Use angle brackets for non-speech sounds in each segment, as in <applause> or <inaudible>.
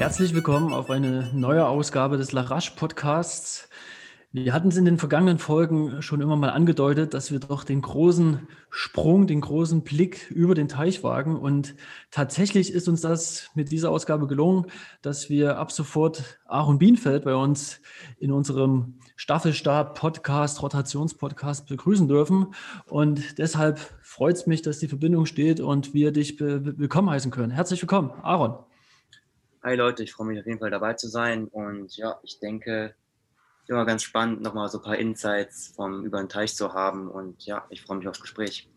Herzlich willkommen auf eine neue Ausgabe des Larache Podcasts. Wir hatten es in den vergangenen Folgen schon immer mal angedeutet, dass wir doch den großen Sprung, den großen Blick über den Teich wagen. Und tatsächlich ist uns das mit dieser Ausgabe gelungen, dass wir ab sofort Aaron Bienfeld bei uns in unserem Staffelstab-Podcast, Rotationspodcast begrüßen dürfen. Und deshalb freut es mich, dass die Verbindung steht und wir dich willkommen heißen können. Herzlich willkommen, Aaron. Hi Leute, ich freue mich auf jeden Fall dabei zu sein. Und ja, ich denke, immer ganz spannend, nochmal so ein paar Insights vom über den Teich zu haben. Und ja, ich freue mich aufs Gespräch.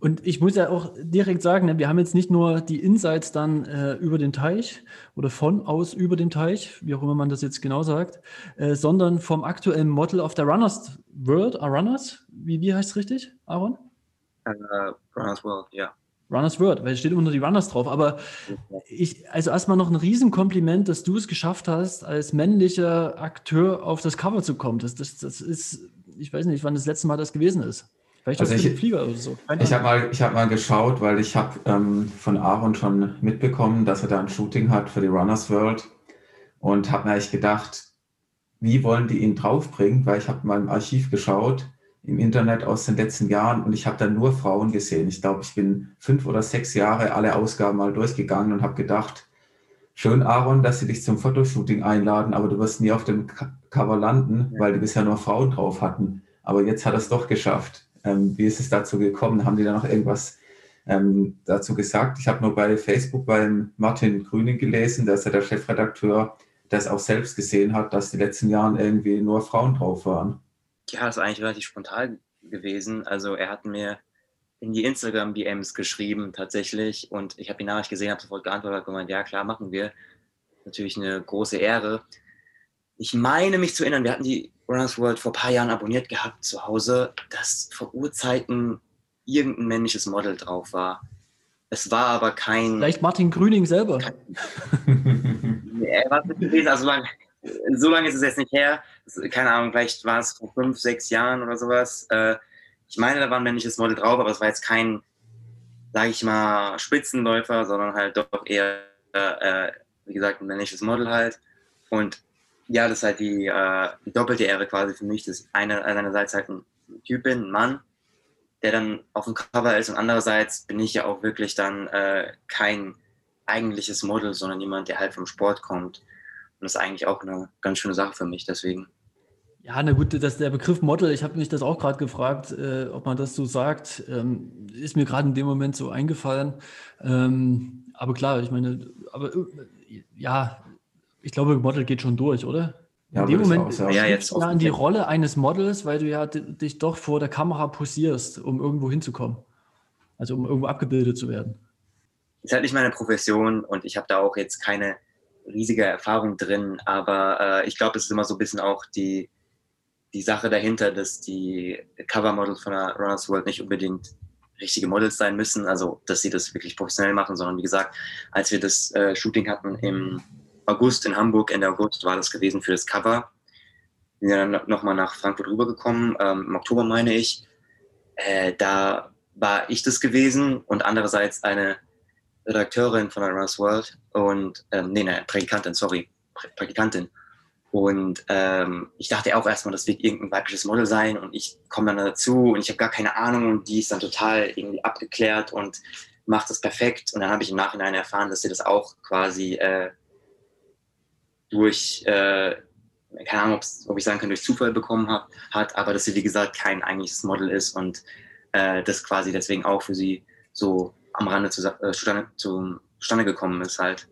Und ich muss ja auch direkt sagen, ne, wir haben jetzt nicht nur die Insights dann äh, über den Teich oder von aus über den Teich, wie auch immer man das jetzt genau sagt, äh, sondern vom aktuellen Model of the Runners World, uh, Runners, wie, wie heißt es richtig, Aaron? Uh, Runners World, ja. Runners World, weil es steht immer nur die Runners drauf. Aber ich, also erstmal noch ein Riesenkompliment, dass du es geschafft hast, als männlicher Akteur auf das Cover zu kommen. Das, das, das ist, ich weiß nicht, wann das letzte Mal das gewesen ist. Vielleicht also ich, Flieger oder so. ich habe mal, hab mal geschaut, weil ich habe ähm, von Aaron schon mitbekommen, dass er da ein Shooting hat für die Runners World und habe mir eigentlich gedacht, wie wollen die ihn draufbringen, weil ich habe mal im Archiv geschaut im Internet aus den letzten Jahren und ich habe da nur Frauen gesehen. Ich glaube, ich bin fünf oder sechs Jahre alle Ausgaben mal durchgegangen und habe gedacht, schön, Aaron, dass sie dich zum Fotoshooting einladen, aber du wirst nie auf dem Cover landen, ja. weil die bisher nur Frauen drauf hatten. Aber jetzt hat er es doch geschafft. Ähm, wie ist es dazu gekommen? Haben die da noch irgendwas ähm, dazu gesagt? Ich habe nur bei Facebook beim Martin Grüning gelesen, der ist ja der Chefredakteur, der es auch selbst gesehen hat, dass die letzten Jahren irgendwie nur Frauen drauf waren ja, das ist eigentlich relativ spontan gewesen. Also er hat mir in die Instagram-DMs geschrieben tatsächlich und ich habe die Nachricht gesehen, habe sofort geantwortet und gemeint, ja klar, machen wir. Natürlich eine große Ehre. Ich meine mich zu erinnern, wir hatten die Runners World vor ein paar Jahren abonniert gehabt zu Hause, dass vor Urzeiten irgendein männliches Model drauf war. Es war aber kein. Vielleicht Martin Grüning selber. Kein, <laughs> er war gewesen, also lang, so lange ist es jetzt nicht her. Keine Ahnung, vielleicht war es vor fünf, sechs Jahren oder sowas. Äh, ich meine, da war ein männliches Model drauf, aber es war jetzt kein, sage ich mal, Spitzenläufer, sondern halt doch eher, äh, wie gesagt, ein männliches Model halt. Und ja, das ist halt die, äh, die doppelte Ehre quasi für mich, dass eine, einerseits halt ein Typ bin, ein Mann, der dann auf dem Cover ist und andererseits bin ich ja auch wirklich dann äh, kein eigentliches Model, sondern jemand, der halt vom Sport kommt das ist eigentlich auch eine ganz schöne Sache für mich, deswegen. Ja, na gut, dass der Begriff Model, ich habe mich das auch gerade gefragt, äh, ob man das so sagt, ähm, ist mir gerade in dem Moment so eingefallen. Ähm, aber klar, ich meine, aber äh, ja, ich glaube, Model geht schon durch, oder? Ja, in dem Moment auch, ja, jetzt ja an die Rolle eines Models, weil du ja dich doch vor der Kamera posierst, um irgendwo hinzukommen. Also um irgendwo abgebildet zu werden. Ist halt nicht meine Profession und ich habe da auch jetzt keine riesige Erfahrung drin, aber äh, ich glaube, es ist immer so ein bisschen auch die, die Sache dahinter, dass die Covermodels von der Runners World nicht unbedingt richtige Models sein müssen, also dass sie das wirklich professionell machen, sondern wie gesagt, als wir das äh, Shooting hatten im August in Hamburg, Ende August war das gewesen für das Cover. Sind ja dann nochmal nach Frankfurt rübergekommen, ähm, im Oktober meine ich. Äh, da war ich das gewesen und andererseits eine Redakteurin von der Runners World und, ähm, nee, ne, Praktikantin, sorry, Praktikantin. Und ähm, ich dachte auch erstmal, das wird irgendein weibliches Model sein und ich komme dann dazu und ich habe gar keine Ahnung und die ist dann total irgendwie abgeklärt und macht das perfekt. Und dann habe ich im Nachhinein erfahren, dass sie das auch quasi äh, durch, äh, keine Ahnung, ob ich sagen kann, durch Zufall bekommen hab, hat, aber dass sie, wie gesagt, kein eigentliches Model ist und äh, das quasi deswegen auch für sie so am Rande zu, äh, zustande, zustande gekommen ist halt.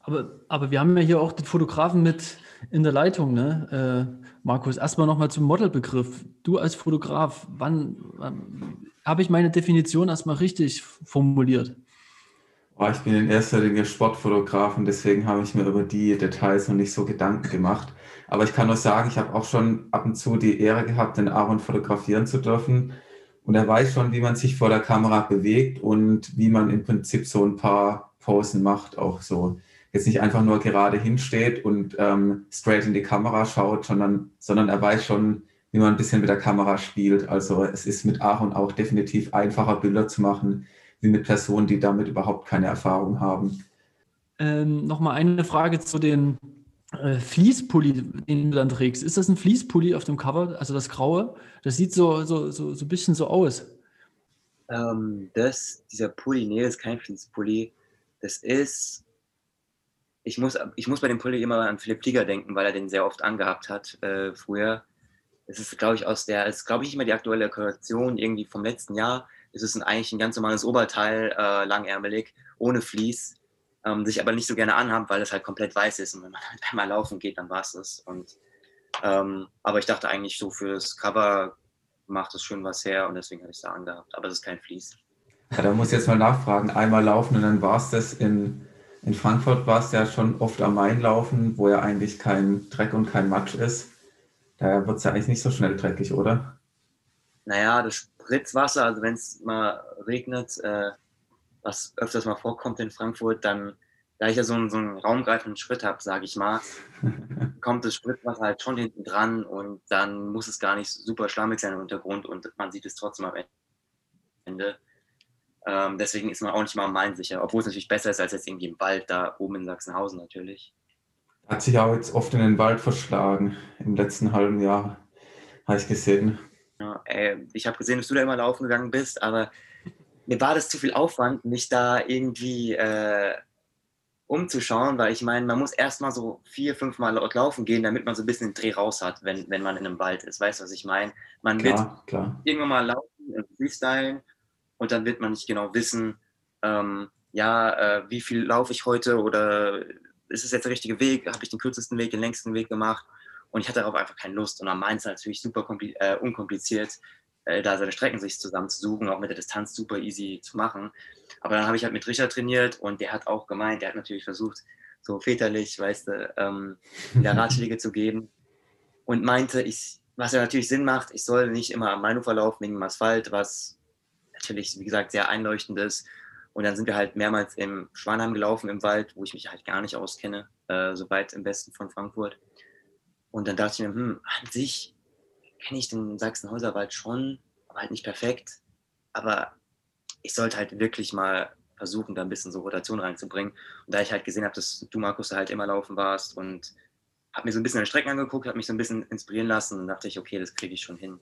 Aber, aber wir haben ja hier auch den Fotografen mit in der Leitung, ne? Äh, Markus, erstmal nochmal zum Modelbegriff. Du als Fotograf, wann, wann habe ich meine Definition erstmal richtig formuliert? Oh, ich bin in erster Linie Sportfotograf und deswegen habe ich mir über die Details noch nicht so Gedanken gemacht. Aber ich kann nur sagen, ich habe auch schon ab und zu die Ehre gehabt, den Aaron fotografieren zu dürfen. Und er weiß schon, wie man sich vor der Kamera bewegt und wie man im Prinzip so ein paar Posen macht, auch so. Jetzt nicht einfach nur gerade hinsteht und ähm, straight in die Kamera schaut, sondern, sondern er weiß schon, wie man ein bisschen mit der Kamera spielt. Also es ist mit Aaron auch definitiv einfacher, Bilder zu machen, wie mit Personen, die damit überhaupt keine Erfahrung haben. Ähm, Nochmal eine Frage zu den äh, Fließpulli, den du dann trägst. Ist das ein Fließpulli auf dem Cover, also das Graue? Das sieht so, so, so, so ein bisschen so aus. Ähm, das, dieser Pulli, nee, das ist kein Fließpulli. Das ist, ich muss, ich muss bei dem Pulli immer an Philipp Flieger denken, weil er den sehr oft angehabt hat äh, früher. Das ist, glaube ich, aus der, ist, glaube ich, nicht mehr die aktuelle Kollektion irgendwie vom letzten Jahr. Es ist ein, eigentlich ein ganz normales Oberteil, äh, langärmelig, ohne Vlies, ähm, sich aber nicht so gerne anhaben, weil es halt komplett weiß ist. Und wenn man <laughs> halt einmal laufen geht, dann war es das. Und, ähm, aber ich dachte eigentlich so fürs Cover macht es schön was her und deswegen habe ich es da angehabt. Aber es ist kein Vlies. Ja, da muss ich jetzt mal nachfragen. Einmal laufen und dann war es das in, in Frankfurt war es ja schon oft am Main laufen, wo ja eigentlich kein Dreck und kein Matsch ist. Da wird es ja eigentlich nicht so schnell dreckig, oder? Naja, das Spritzwasser, also wenn es mal regnet, äh, was öfters mal vorkommt in Frankfurt, dann, da ich ja so einen, so einen raumgreifenden Schritt habe, sage ich mal, <laughs> kommt das Spritzwasser halt schon hinten dran und dann muss es gar nicht super schlammig sein im Untergrund und man sieht es trotzdem am Ende. Ähm, deswegen ist man auch nicht mal am Main sicher, obwohl es natürlich besser ist als jetzt irgendwie im Wald da oben in Sachsenhausen natürlich. Hat sich auch jetzt oft in den Wald verschlagen im letzten halben Jahr, habe ich gesehen. Ja, ey, ich habe gesehen, dass du da immer laufen gegangen bist, aber mir war das zu viel Aufwand, mich da irgendwie äh, umzuschauen, weil ich meine, man muss erstmal so vier, fünf Mal laufen gehen, damit man so ein bisschen den Dreh raus hat, wenn, wenn man in einem Wald ist. Weißt du, was ich meine? Man klar, wird klar. irgendwann mal laufen und freestylen und dann wird man nicht genau wissen, ähm, ja, äh, wie viel laufe ich heute oder ist es jetzt der richtige Weg? Habe ich den kürzesten Weg, den längsten Weg gemacht? Und ich hatte darauf einfach keine Lust. Und am Main ist natürlich super äh, unkompliziert, äh, da seine Strecken sich zusammenzusuchen, auch mit der Distanz super easy zu machen. Aber dann habe ich halt mit Richard trainiert und der hat auch gemeint, der hat natürlich versucht, so väterlich, weißt du, ähm, wieder <laughs> Ratschläge zu geben und meinte, ich, was ja natürlich Sinn macht, ich soll nicht immer am Mainufer laufen wegen dem Asphalt, was natürlich, wie gesagt, sehr einleuchtend ist und dann sind wir halt mehrmals im Schwanheim gelaufen im Wald, wo ich mich halt gar nicht auskenne, äh, so weit im Westen von Frankfurt. Und dann dachte ich mir, hm, an sich kenne ich den Sachsenhäuserwald schon, aber halt nicht perfekt. Aber ich sollte halt wirklich mal versuchen, da ein bisschen so Rotation reinzubringen. Und da ich halt gesehen habe, dass du, Markus, da halt immer laufen warst und habe mir so ein bisschen an Strecken angeguckt, habe mich so ein bisschen inspirieren lassen und dachte ich, okay, das kriege ich schon hin,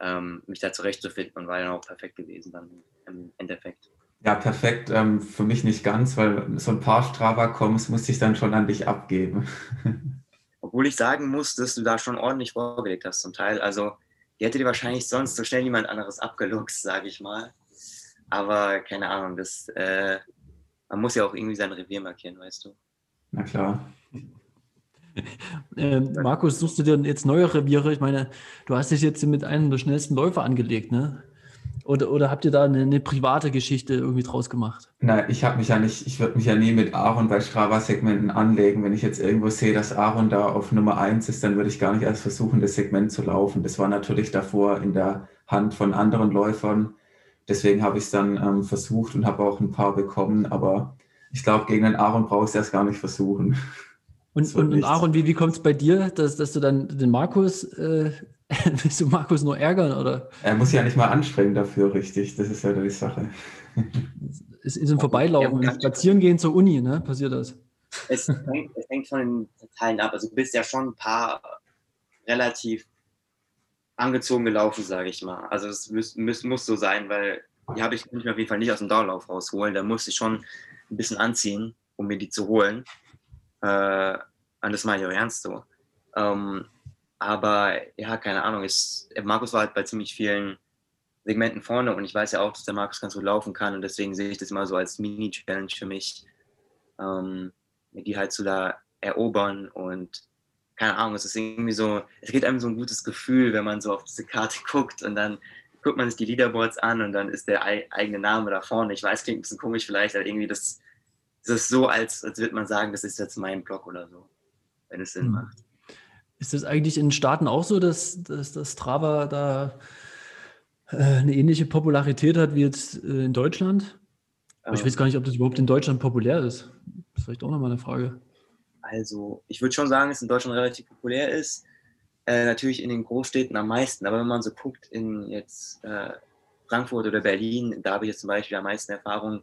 ähm, mich da zurechtzufinden und war dann auch perfekt gewesen dann im Endeffekt. Ja, perfekt. Ähm, für mich nicht ganz, weil so ein paar Strava-Coms musste ich dann schon an dich abgeben. <laughs> Obwohl ich sagen muss, dass du da schon ordentlich vorgelegt hast zum Teil. Also, die hätte dir wahrscheinlich sonst so schnell niemand anderes abgeluchst, sage ich mal. Aber keine Ahnung, das, äh, man muss ja auch irgendwie sein Revier markieren, weißt du. Na klar. <laughs> Ähm, Markus, suchst du dir jetzt neue Reviere? Ich meine, du hast dich jetzt mit einem der schnellsten Läufer angelegt, ne? Oder, oder habt ihr da eine, eine private Geschichte irgendwie draus gemacht? Nein, ich habe mich ja nicht, ich würde mich ja nie mit Aaron bei Strava-Segmenten anlegen. Wenn ich jetzt irgendwo sehe, dass Aaron da auf Nummer 1 ist, dann würde ich gar nicht erst versuchen, das Segment zu laufen. Das war natürlich davor in der Hand von anderen Läufern. Deswegen habe ich es dann ähm, versucht und habe auch ein paar bekommen. Aber ich glaube, gegen den Aaron brauche ich es erst gar nicht versuchen. <laughs> Und, und, und, Aaron, wie, wie kommt es bei dir, dass, dass du dann den Markus äh, <laughs> Willst du Markus nur ärgern, oder? Er muss ja nicht mal anstrengen dafür, richtig. Das ist ja die Sache. Es ist im Vorbeilaufen, ja, spazieren gehen zur Uni, ne? Passiert das? Es hängt, es hängt von den Teilen ab. Also du bist ja schon ein paar relativ angezogen gelaufen, sage ich mal. Also es muss, muss, muss so sein, weil die habe ich mich auf jeden Fall nicht aus dem Dauerlauf rausholen. Da musste ich schon ein bisschen anziehen, um mir die zu holen. Äh, und das meine ich auch ernst so. Ähm, aber ja, keine Ahnung. Ich, Markus war halt bei ziemlich vielen Segmenten vorne und ich weiß ja auch, dass der Markus ganz gut laufen kann und deswegen sehe ich das immer so als Mini-Challenge für mich, ähm, die halt zu da erobern und keine Ahnung, es ist irgendwie so, es geht einem so ein gutes Gefühl, wenn man so auf diese Karte <laughs> guckt und dann guckt man sich die Leaderboards an und dann ist der eigene Name da vorne. Ich weiß, klingt ein bisschen komisch vielleicht, aber irgendwie das, das ist so, als, als würde man sagen, das ist jetzt mein Blog oder so, wenn es Sinn mhm. macht. Ist das eigentlich in Staaten auch so, dass, dass, dass Strava da äh, eine ähnliche Popularität hat wie jetzt äh, in Deutschland? Aber ich weiß gar nicht, ob das überhaupt in Deutschland populär ist. Das ist vielleicht auch nochmal eine Frage. Also, ich würde schon sagen, dass es in Deutschland relativ populär ist. Äh, natürlich in den Großstädten am meisten. Aber wenn man so guckt in jetzt äh, Frankfurt oder Berlin, da habe ich jetzt zum Beispiel am meisten Erfahrung,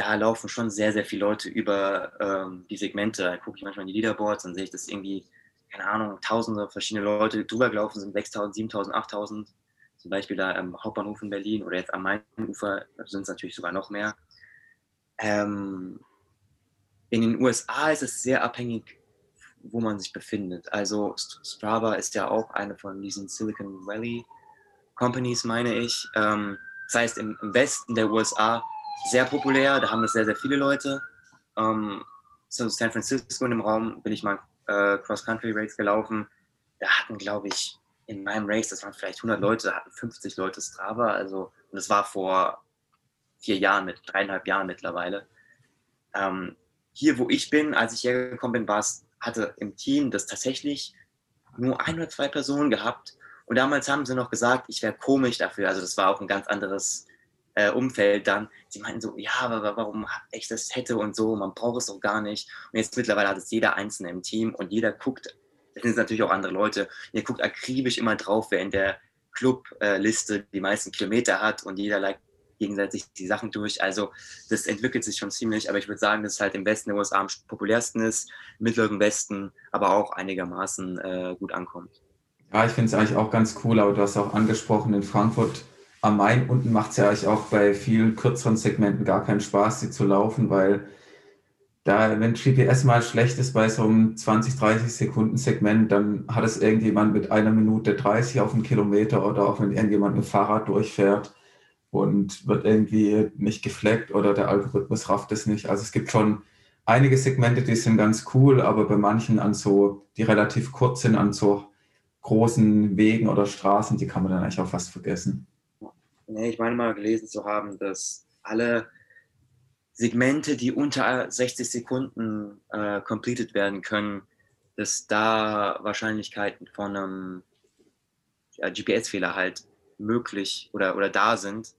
da laufen schon sehr, sehr viele Leute über ähm, die Segmente. Da gucke ich manchmal in die Leaderboards und sehe ich, dass irgendwie, keine Ahnung, tausende verschiedene Leute drüber gelaufen sind, 6000, 7000, 8000. Zum Beispiel da am Hauptbahnhof in Berlin oder jetzt am Mainufer sind es natürlich sogar noch mehr. Ähm, in den USA ist es sehr abhängig, wo man sich befindet. Also Strava ist ja auch eine von diesen Silicon Valley Companies, meine ich. Ähm, das heißt, im, Westen der USA sehr populär, da haben das sehr, sehr viele Leute. Ähm, so San Francisco in dem Raum bin ich mal äh, Cross-Country-Race gelaufen. Da hatten, glaube ich, in meinem Race, das waren vielleicht 100 Leute, da hatten 50 Leute Strava. Also, und das war vor vier Jahren, mit dreieinhalb Jahren mittlerweile. Ähm, hier, wo ich bin, als ich hergekommen bin, war es, hatte im Team das tatsächlich nur ein oder zwei Personen gehabt. Und damals haben sie noch gesagt, ich wäre komisch dafür. Also das war auch ein ganz anderes äh, Umfeld dann. Sie meinten so, ja, aber warum ich das hätte und so, man braucht es doch gar nicht. Und jetzt mittlerweile hat es jeder Einzelne im Team und jeder guckt, das sind natürlich auch andere Leute, ihr guckt akribisch immer drauf, wer in der Clubliste die meisten Kilometer hat und jeder liked gegenseitig die Sachen durch. Also das entwickelt sich schon ziemlich, aber ich würde sagen, dass es halt im Westen der USA am populärsten ist, im mittleren Westen aber auch einigermaßen äh, gut ankommt. Ja, ich finde es eigentlich auch ganz cool, aber du hast auch angesprochen, in Frankfurt am Main unten macht es ja eigentlich auch bei vielen kürzeren Segmenten gar keinen Spaß, sie zu laufen, weil da, wenn GPS mal schlecht ist bei so einem 20, 30 Sekunden Segment, dann hat es irgendjemand mit einer Minute 30 auf einen Kilometer oder auch wenn irgendjemand mit dem Fahrrad durchfährt und wird irgendwie nicht gefleckt oder der Algorithmus rafft es nicht. Also es gibt schon einige Segmente, die sind ganz cool, aber bei manchen an so, die relativ kurz sind, an so großen Wegen oder Straßen, die kann man dann eigentlich auch fast vergessen. Ich meine mal gelesen zu haben, dass alle Segmente, die unter 60 Sekunden äh, completed werden können, dass da Wahrscheinlichkeiten von einem ja, GPS-Fehler halt möglich oder, oder da sind,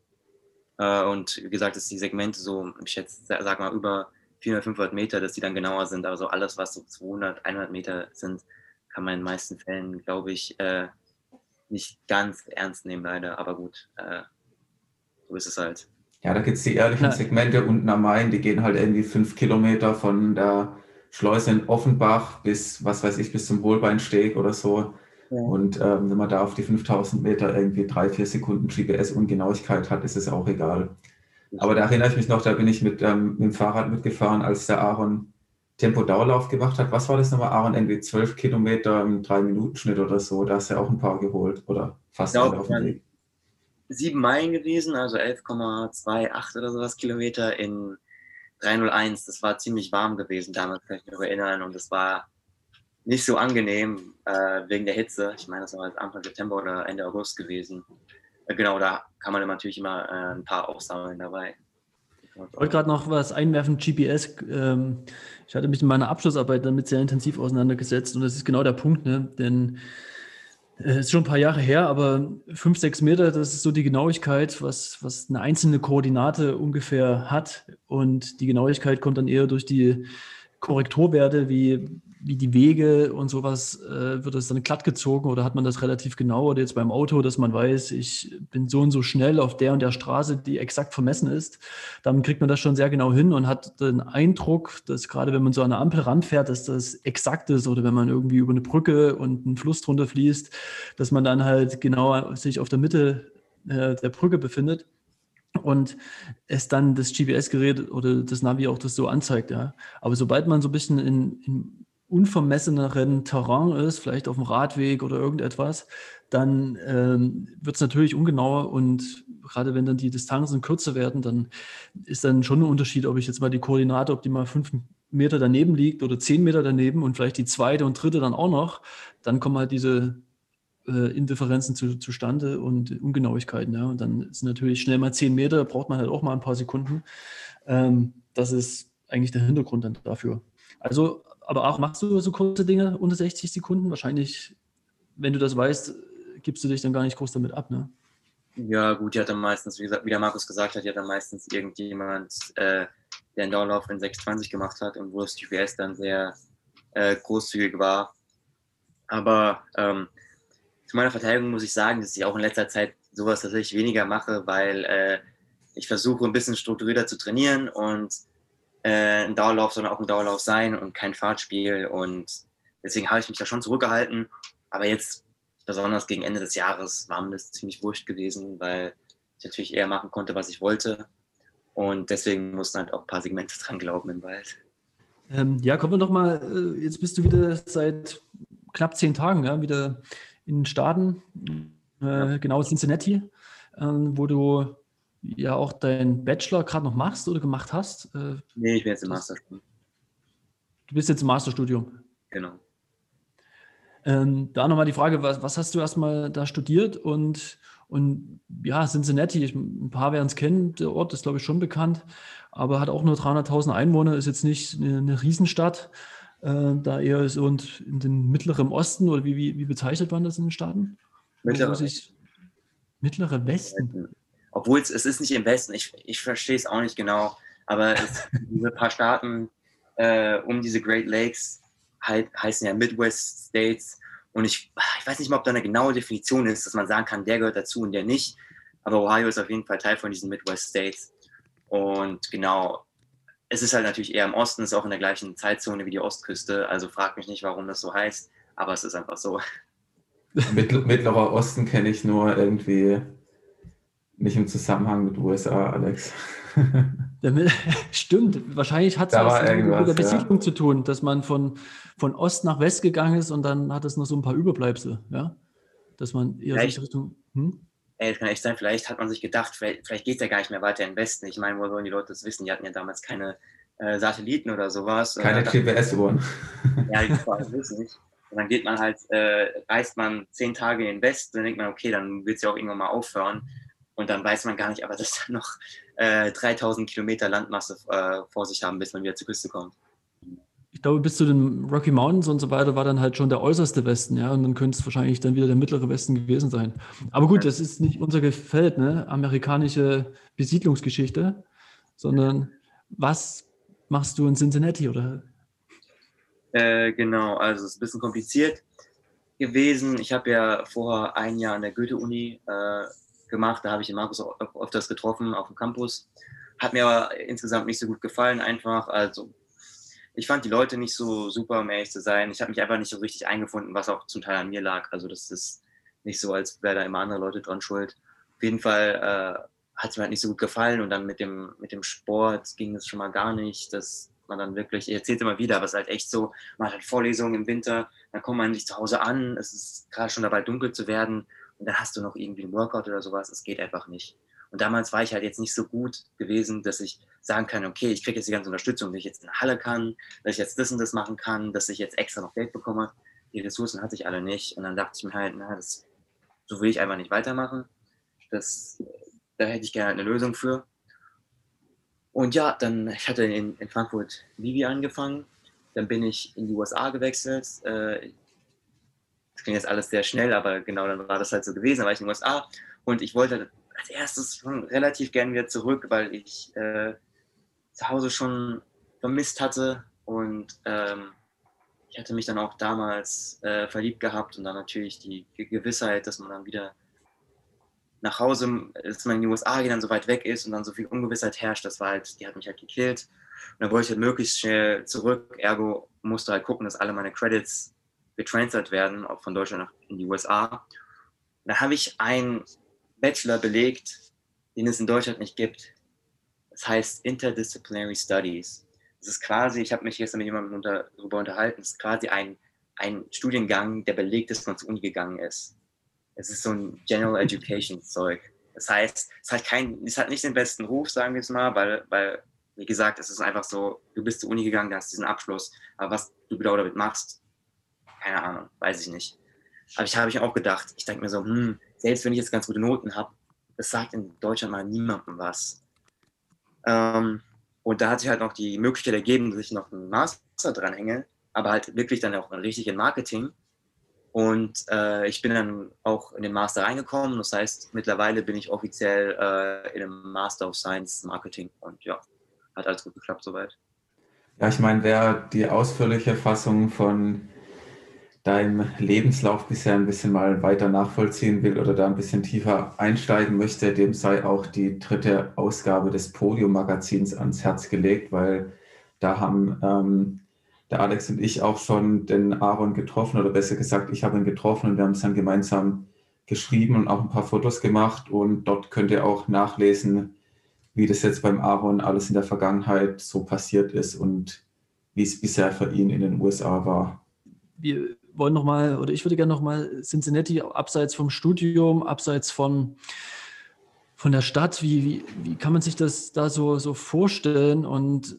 äh, und wie gesagt, dass die Segmente so, ich schätze, sag mal, über 400, 500 Meter, dass die dann genauer sind. Aber so alles, was so 200, 100 Meter sind, kann man in den meisten Fällen, glaube ich, äh, nicht ganz ernst nehmen, leider. Aber gut, äh, so ist es halt. Ja, da gibt es die ehrlichen ja. Segmente unten am Main, die gehen halt irgendwie fünf Kilometer von der Schleuse in Offenbach bis, was weiß ich, bis zum Wohlbeinsteg oder so. Und ähm, wenn man da auf die 5000 Meter irgendwie drei, vier Sekunden GPS-Ungenauigkeit hat, ist es auch egal. Aber da erinnere ich mich noch, da bin ich mit, ähm, mit dem Fahrrad mitgefahren, als der Aaron Tempo-Dauerlauf gemacht hat. Was war das nochmal, Aaron? Irgendwie zwölf Kilometer im Drei-Minuten-Schnitt oder so. Da hast du ja auch ein paar geholt oder fast alle auf dem Weg. Sieben Meilen gewesen, also 11,28 oder sowas Kilometer in 301. Das war ziemlich warm gewesen damals, kann ich mich noch erinnern. Und das war nicht so angenehm äh, wegen der Hitze. Ich meine, das war Anfang September oder Ende August gewesen. Äh, genau, da kann man natürlich immer äh, ein paar aufsammeln dabei. Ich wollte gerade noch was einwerfen, GPS. Ähm, ich hatte mich in meiner Abschlussarbeit damit sehr intensiv auseinandergesetzt und das ist genau der Punkt, ne? denn ist schon ein paar Jahre her, aber fünf, sechs Meter, das ist so die Genauigkeit, was, was eine einzelne Koordinate ungefähr hat. Und die Genauigkeit kommt dann eher durch die Korrekturwerte wie wie die Wege und sowas, äh, wird das dann glatt gezogen oder hat man das relativ genau oder jetzt beim Auto, dass man weiß, ich bin so und so schnell auf der und der Straße, die exakt vermessen ist, dann kriegt man das schon sehr genau hin und hat den Eindruck, dass gerade wenn man so an eine Ampel ranfährt, dass das exakt ist oder wenn man irgendwie über eine Brücke und einen Fluss drunter fließt, dass man dann halt genau sich auf der Mitte äh, der Brücke befindet und es dann das GPS-Gerät oder das Navi auch das so anzeigt, ja. Aber sobald man so ein bisschen in, in unvermesseneren Terrain ist, vielleicht auf dem Radweg oder irgendetwas, dann ähm, wird es natürlich ungenauer und gerade wenn dann die Distanzen kürzer werden, dann ist dann schon ein Unterschied, ob ich jetzt mal die Koordinate, ob die mal fünf Meter daneben liegt oder zehn Meter daneben und vielleicht die zweite und dritte dann auch noch, dann kommen halt diese äh, Indifferenzen zu, zustande und Ungenauigkeiten. Ja. Und dann ist natürlich schnell mal zehn Meter, braucht man halt auch mal ein paar Sekunden. Ähm, das ist eigentlich der Hintergrund dann dafür. Also aber auch machst du so kurze Dinge unter 60 Sekunden? Wahrscheinlich, wenn du das weißt, gibst du dich dann gar nicht groß damit ab, ne? Ja, gut, hat dann meistens, wie, gesagt, wie der Markus gesagt hat, hat dann meistens irgendjemand, äh, der einen Dauerlauf in 6,20 gemacht hat und wo das GPS dann sehr äh, großzügig war. Aber ähm, zu meiner Verteidigung muss ich sagen, dass ich auch in letzter Zeit sowas tatsächlich weniger mache, weil äh, ich versuche ein bisschen strukturierter zu trainieren und äh, ein Dauerlauf soll auch ein Dauerlauf sein und kein Fahrtspiel. Und deswegen habe ich mich da schon zurückgehalten. Aber jetzt, besonders gegen Ende des Jahres, war mir das ziemlich wurscht gewesen, weil ich natürlich eher machen konnte, was ich wollte. Und deswegen mussten halt auch ein paar Segmente <laughs> dran glauben im Wald. Ähm, ja, kommen wir doch mal, äh, jetzt bist du wieder seit knapp zehn Tagen ja, wieder in den Staaten, äh, genau Cincinnati, äh, wo du ja auch deinen Bachelor gerade noch machst oder gemacht hast. Äh, nee, ich bin jetzt im Masterstudium. Du bist jetzt im Masterstudium. Genau. Ähm, da nochmal die Frage, was, was, hast du erstmal da studiert und, und ja, Cincinnati, ich, ein paar werden es kennen, der Ort ist glaube ich schon bekannt, aber hat auch nur 300.000 Einwohner, ist jetzt nicht eine, eine Riesenstadt, äh, da eher so und in den mittleren Osten oder wie, wie, wie bezeichnet man das in den Staaten? Mittlerer Westen. Mittlere Westen. Obwohl es, es ist nicht im Westen, ich, ich verstehe es auch nicht genau, aber es, <laughs> diese paar Staaten äh, um diese Great Lakes halt, heißen ja Midwest States. Und ich, ich weiß nicht mal, ob da eine genaue Definition ist, dass man sagen kann, der gehört dazu und der nicht, aber Ohio ist auf jeden Fall Teil von diesen Midwest States. Und genau, es ist halt natürlich eher im Osten, ist auch in der gleichen Zeitzone wie die Ostküste, also frag mich nicht, warum das so heißt, aber es ist einfach so. <laughs> Mittlerer Osten kenne ich nur irgendwie nicht im Zusammenhang mit USA, Alex. <laughs> Stimmt, wahrscheinlich hat es was mit der Besiedlung ja. zu tun, dass man von, von Ost nach West gegangen ist und dann hat es noch so ein paar Überbleibsel, ja? Dass man eher vielleicht, Richtung. Hm? Ey, das kann echt sein, vielleicht hat man sich gedacht, vielleicht, vielleicht geht es ja gar nicht mehr weiter in Westen. Ich meine, wo sollen die Leute das wissen? Die hatten ja damals keine äh, Satelliten oder sowas. Keine GPS-Uhren. <laughs> Ja, die <laughs> wissen nicht. Und dann geht man halt, äh, reist man zehn Tage in den Westen, dann denkt man, okay, dann wird es ja auch irgendwann mal aufhören. Und dann weiß man gar nicht, aber dass dann noch äh, 3000 Kilometer Landmasse äh, vor sich haben, bis man wieder zur Küste kommt. Ich glaube, bis zu den Rocky Mountains und so weiter war dann halt schon der äußerste Westen, ja, und dann könnte es wahrscheinlich dann wieder der mittlere Westen gewesen sein. Aber gut, das ist nicht unser Gefällt, ne, amerikanische Besiedlungsgeschichte, sondern was machst du in Cincinnati oder? Äh, genau, also es ist ein bisschen kompliziert gewesen. Ich habe ja vorher ein Jahr an der Goethe-Uni äh, gemacht. Da habe ich den Markus öfters getroffen auf dem Campus. Hat mir aber insgesamt nicht so gut gefallen, einfach. Also, ich fand die Leute nicht so super, um ehrlich zu sein. Ich habe mich einfach nicht so richtig eingefunden, was auch zum Teil an mir lag. Also, das ist nicht so, als wäre da immer andere Leute dran schuld. Auf jeden Fall äh, hat es mir halt nicht so gut gefallen und dann mit dem, mit dem Sport ging es schon mal gar nicht. dass man dann wirklich, ich erzähle immer wieder, aber es ist halt echt so, man hat halt Vorlesungen im Winter, dann kommt man nicht zu Hause an, es ist gerade schon dabei dunkel zu werden und dann hast du noch irgendwie ein Workout oder sowas, es geht einfach nicht. Und damals war ich halt jetzt nicht so gut gewesen, dass ich sagen kann, okay, ich kriege jetzt die ganze Unterstützung, dass ich jetzt in Halle kann, dass ich jetzt das und das machen kann, dass ich jetzt extra noch Geld bekomme. Die Ressourcen hatte ich alle nicht. Und dann dachte ich mir halt, na, das, so will ich einfach nicht weitermachen. Das, da hätte ich gerne eine Lösung für. Und ja, dann, ich hatte in, in Frankfurt Vivi angefangen. Dann bin ich in die USA gewechselt. Äh, das klingt jetzt alles sehr schnell, aber genau dann war das halt so gewesen. Da war ich in den USA und ich wollte als erstes schon relativ gern wieder zurück, weil ich äh, zu Hause schon vermisst hatte und ähm, ich hatte mich dann auch damals äh, verliebt gehabt und dann natürlich die Gewissheit, dass man dann wieder nach Hause, dass man in die USA geht, dann so weit weg ist und dann so viel Ungewissheit herrscht, das war halt, die hat mich halt gekillt. Und dann wollte ich halt möglichst schnell zurück, ergo musste halt gucken, dass alle meine Credits getransfert werden, auch von Deutschland nach, in die USA. Da habe ich einen Bachelor belegt, den es in Deutschland nicht gibt. Das heißt Interdisciplinary Studies. Das ist quasi, ich habe mich gestern mit jemandem unter, darüber unterhalten, das ist quasi ein, ein Studiengang, der belegt wenn man zur Uni gegangen ist. Es ist so ein General Education Zeug. Das heißt, es hat, kein, es hat nicht den besten Ruf, sagen wir jetzt mal, weil, weil, wie gesagt, es ist einfach so, du bist zur Uni gegangen, du hast diesen Abschluss, aber was du genau damit machst, keine Ahnung, weiß ich nicht. Aber ich habe ich auch gedacht, ich denke mir so, hm, selbst wenn ich jetzt ganz gute Noten habe, das sagt in Deutschland mal niemandem was. Ähm, und da hat sich halt noch die Möglichkeit ergeben, dass ich noch einen Master dranhänge, aber halt wirklich dann auch richtig in Marketing. Und äh, ich bin dann auch in den Master reingekommen. Das heißt, mittlerweile bin ich offiziell äh, in einem Master of Science Marketing. Und ja, hat alles gut geklappt soweit. Ja, ich meine, wer die ausführliche Fassung von deinem Lebenslauf bisher ein bisschen mal weiter nachvollziehen will oder da ein bisschen tiefer einsteigen möchte, dem sei auch die dritte Ausgabe des Podium-Magazins ans Herz gelegt, weil da haben ähm, der Alex und ich auch schon den Aaron getroffen oder besser gesagt, ich habe ihn getroffen und wir haben es dann gemeinsam geschrieben und auch ein paar Fotos gemacht und dort könnt ihr auch nachlesen, wie das jetzt beim Aaron alles in der Vergangenheit so passiert ist und wie es bisher für ihn in den USA war. Wir wollen nochmal, oder ich würde gerne nochmal Cincinnati abseits vom Studium, abseits von, von der Stadt, wie, wie, wie kann man sich das da so, so vorstellen? Und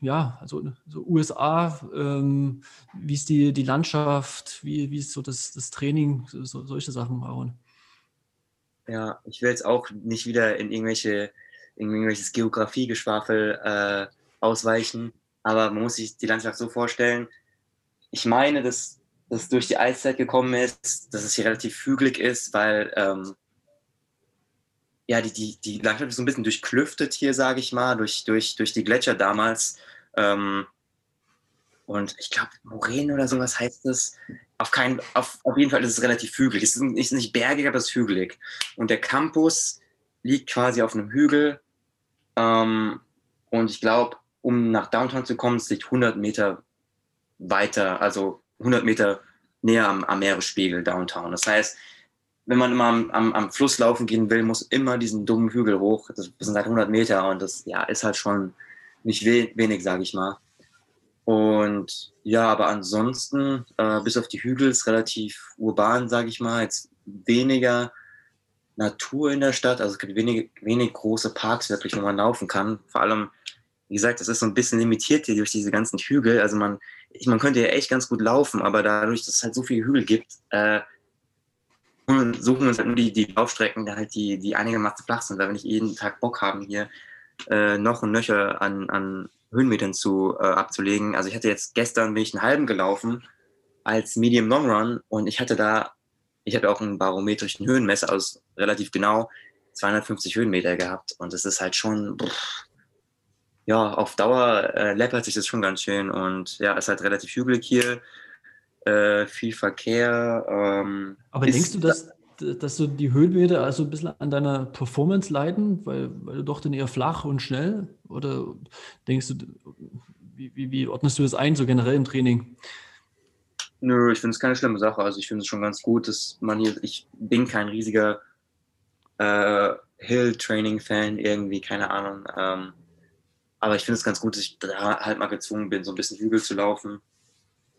ja, also so USA, ähm, wie ist die, die Landschaft, wie, wie ist so das, das Training, so, solche Sachen, Aaron? Ja, ich will jetzt auch nicht wieder in irgendwelche in irgendwelches Geografiegeschwafel äh, ausweichen, aber man muss sich die Landschaft so vorstellen. Ich meine, dass das durch die Eiszeit gekommen ist, dass es hier relativ hügelig ist, weil ähm, ja, die, die, die Landschaft ist so ein bisschen durchklüftet hier, sage ich mal, durch, durch, durch die Gletscher damals. Ähm, und ich glaube, Moränen oder sowas heißt es. Auf, kein, auf, auf jeden Fall ist es relativ hügelig. Es ist nicht, nicht bergig, aber es ist hügelig. Und der Campus liegt quasi auf einem Hügel. Ähm, und ich glaube, um nach Downtown zu kommen, es liegt 100 Meter weiter, also 100 Meter näher am, am Meeresspiegel Downtown. Das heißt, wenn man immer am, am, am, Fluss laufen gehen will, muss immer diesen dummen Hügel hoch. Das sind halt 100 Meter und das ja, ist halt schon nicht we wenig, sage ich mal. Und ja, aber ansonsten, äh, bis auf die Hügel ist relativ urban, sage ich mal. Jetzt weniger Natur in der Stadt. Also es gibt wenig, wenig große Parks wirklich, wo man laufen kann. Vor allem, wie gesagt, das ist so ein bisschen limitiert hier durch diese ganzen Hügel. Also man, ich, man könnte ja echt ganz gut laufen, aber dadurch, dass es halt so viele Hügel gibt, äh, suchen wir uns halt nur die, die Laufstrecken, die halt die, die einigermaßen flach sind, weil wir nicht jeden Tag Bock haben, hier äh, noch und nöcher an, an Höhenmetern zu, äh, abzulegen. Also ich hatte jetzt gestern bin ich einen halben gelaufen als Medium Long Run und ich hatte da, ich habe auch einen barometrischen Höhenmesser aus relativ genau 250 Höhenmeter gehabt und das ist halt schon, pff, ja, auf Dauer äh, läppert sich das schon ganz schön und ja, es ist halt relativ hügelig hier äh, viel Verkehr. Ähm, Aber denkst du, dass, dass so die Höhenmeter also ein bisschen an deiner Performance leiden, weil, weil du doch dann eher flach und schnell? Oder denkst du, wie, wie, wie ordnest du das ein, so generell im Training? Nö, ich finde es keine schlimme Sache. Also ich finde es schon ganz gut, dass man hier, ich bin kein riesiger äh, Hill-Training-Fan, irgendwie, keine Ahnung. Ähm, aber ich finde es ganz gut, dass ich da halt mal gezwungen bin, so ein bisschen Hügel zu laufen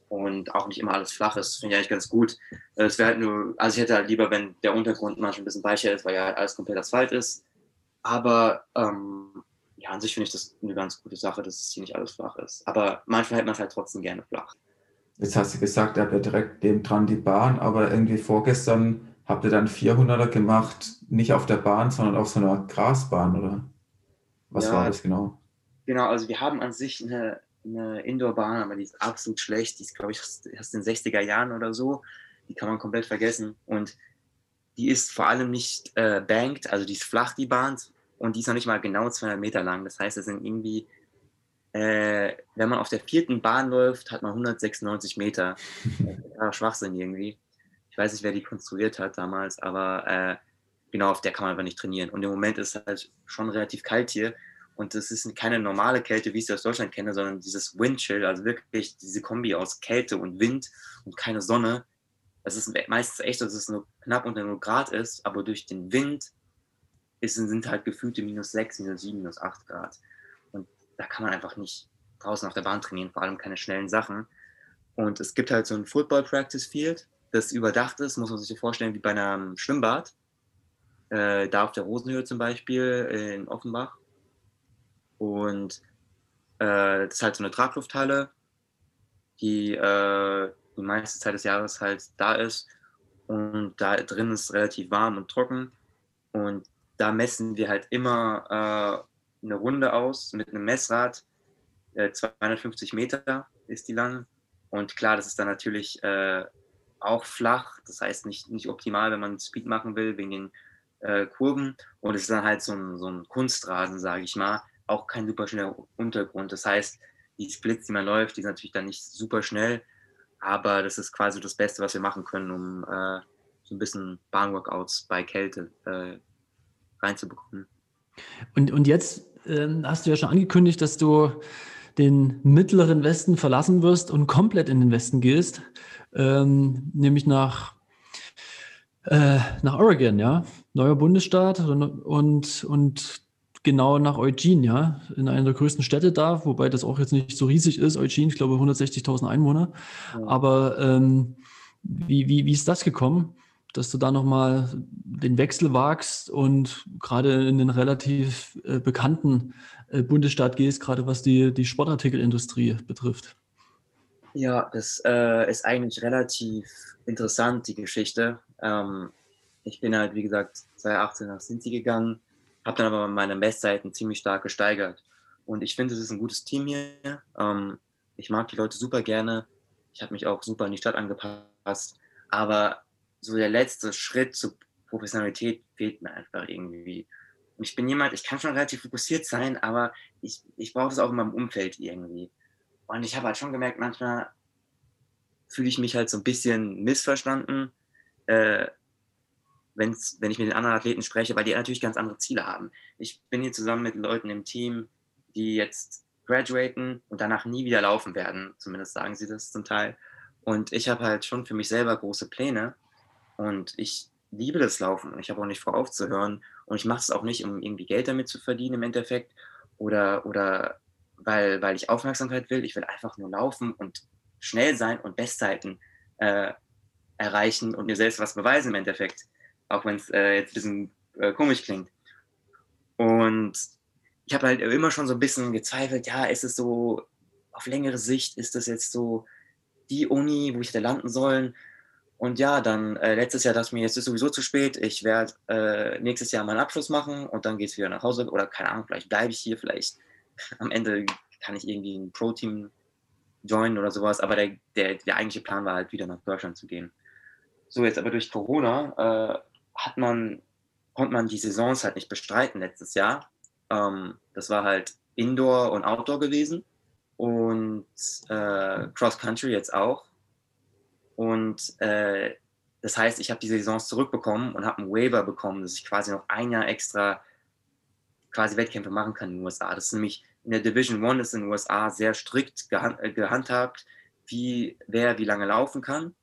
und auch nicht immer alles flach ist. Finde ich eigentlich ganz gut. Äh, es wäre halt nur, also ich hätte halt lieber, wenn der Untergrund manchmal ein bisschen weicher ist, weil ja halt alles komplett Asphalt ist. Aber ähm, ja, an sich finde ich das eine ganz gute Sache, dass es hier nicht alles flach ist. Aber manchmal hält man es halt trotzdem gerne flach. Jetzt hast du gesagt, ihr habt ja direkt neben dran die Bahn, aber irgendwie vorgestern habt ihr dann 400er gemacht, nicht auf der Bahn, sondern auf so einer Grasbahn, oder? Was ja, war das genau? Genau, also wir haben an sich eine, eine Indoorbahn, aber die ist absolut schlecht. Die ist, glaube ich, aus den 60er Jahren oder so. Die kann man komplett vergessen. Und die ist vor allem nicht äh, banked, also die ist flach, die Bahn. Und die ist noch nicht mal genau 200 Meter lang. Das heißt, es sind irgendwie, äh, wenn man auf der vierten Bahn läuft, hat man 196 Meter. <laughs> ja, Schwachsinn irgendwie. Ich weiß nicht, wer die konstruiert hat damals, aber äh, genau auf der kann man aber nicht trainieren. Und im Moment ist es halt schon relativ kalt hier. Und das ist keine normale Kälte, wie ich sie aus Deutschland kenne, sondern dieses Windchill, also wirklich diese Kombi aus Kälte und Wind und keine Sonne. Es ist meistens echt dass es nur knapp unter 0 Grad ist, aber durch den Wind ist, sind halt gefühlte minus 6, minus 7, minus 8 Grad. Und da kann man einfach nicht draußen auf der Bahn trainieren, vor allem keine schnellen Sachen. Und es gibt halt so ein Football Practice Field, das überdacht ist, muss man sich vorstellen, wie bei einem Schwimmbad. Äh, da auf der Rosenhöhe zum Beispiel in Offenbach. Und äh, das ist halt so eine Traglufthalle, die äh, die meiste Zeit des Jahres halt da ist. Und da drin ist es relativ warm und trocken. Und da messen wir halt immer äh, eine Runde aus mit einem Messrad. 250 äh, Meter ist die lang. Und klar, das ist dann natürlich äh, auch flach. Das heißt nicht, nicht optimal, wenn man Speed machen will, wegen den äh, Kurven. Und es ist dann halt so ein, so ein Kunstrasen, sage ich mal, auch kein super schneller Untergrund. Das heißt, die Splits, die man läuft, die sind natürlich dann nicht super schnell, aber das ist quasi das Beste, was wir machen können, um äh, so ein bisschen Bahnworkouts bei Kälte äh, reinzubekommen. Und, und jetzt äh, hast du ja schon angekündigt, dass du den mittleren Westen verlassen wirst und komplett in den Westen gehst, ähm, nämlich nach, äh, nach Oregon, ja, neuer Bundesstaat und, und, und genau nach Eugene, ja, in einer der größten Städte da, wobei das auch jetzt nicht so riesig ist. Eugene, ich glaube 160.000 Einwohner. Ja. Aber ähm, wie, wie, wie ist das gekommen, dass du da nochmal den Wechsel wagst und gerade in den relativ äh, bekannten äh, Bundesstaat gehst, gerade was die, die Sportartikelindustrie betrifft? Ja, das äh, ist eigentlich relativ interessant, die Geschichte. Ähm, ich bin halt, wie gesagt, 2018 nach Sinti gegangen habe dann aber meine Bestzeiten ziemlich stark gesteigert. Und ich finde, es ist ein gutes Team hier. Ähm, ich mag die Leute super gerne. Ich habe mich auch super in die Stadt angepasst. Aber so der letzte Schritt zur Professionalität fehlt mir einfach irgendwie. Und ich bin jemand, ich kann schon relativ fokussiert sein, aber ich, ich brauche das auch in meinem Umfeld irgendwie. Und ich habe halt schon gemerkt, manchmal fühle ich mich halt so ein bisschen missverstanden. Äh, wenn's, wenn ich mit den anderen Athleten spreche, weil die natürlich ganz andere Ziele haben. Ich bin hier zusammen mit Leuten im Team, die jetzt graduaten und danach nie wieder laufen werden. Zumindest sagen sie das zum Teil. Und ich habe halt schon für mich selber große Pläne und ich liebe das Laufen und ich habe auch nicht vor aufzuhören und ich mache es auch nicht, um irgendwie Geld damit zu verdienen im Endeffekt oder, oder weil, weil ich Aufmerksamkeit will. Ich will einfach nur laufen und schnell sein und Bestzeiten äh, erreichen und mir selbst was beweisen im Endeffekt auch wenn es äh, jetzt ein bisschen äh, komisch klingt. Und ich habe halt immer schon so ein bisschen gezweifelt, ja, ist es so auf längere Sicht, ist das jetzt so die Uni, wo ich hätte landen sollen? Und ja, dann äh, letztes Jahr dachte ich mir, jetzt ist sowieso zu spät, ich werde äh, nächstes Jahr meinen Abschluss machen und dann geht es wieder nach Hause oder keine Ahnung, vielleicht bleibe ich hier, vielleicht <laughs> am Ende kann ich irgendwie ein Pro-Team joinen oder sowas, aber der, der, der eigentliche Plan war halt wieder nach Deutschland zu gehen. So, jetzt aber durch Corona äh, hat man, konnte man die Saisons halt nicht bestreiten letztes Jahr. Ähm, das war halt Indoor und Outdoor gewesen und äh, Cross Country jetzt auch. Und äh, das heißt, ich habe die Saisons zurückbekommen und habe einen Waiver bekommen, dass ich quasi noch ein Jahr extra quasi Wettkämpfe machen kann in den USA. Das ist nämlich in der Division One ist in den USA sehr strikt gehand, gehandhabt, wie wer wie lange laufen kann.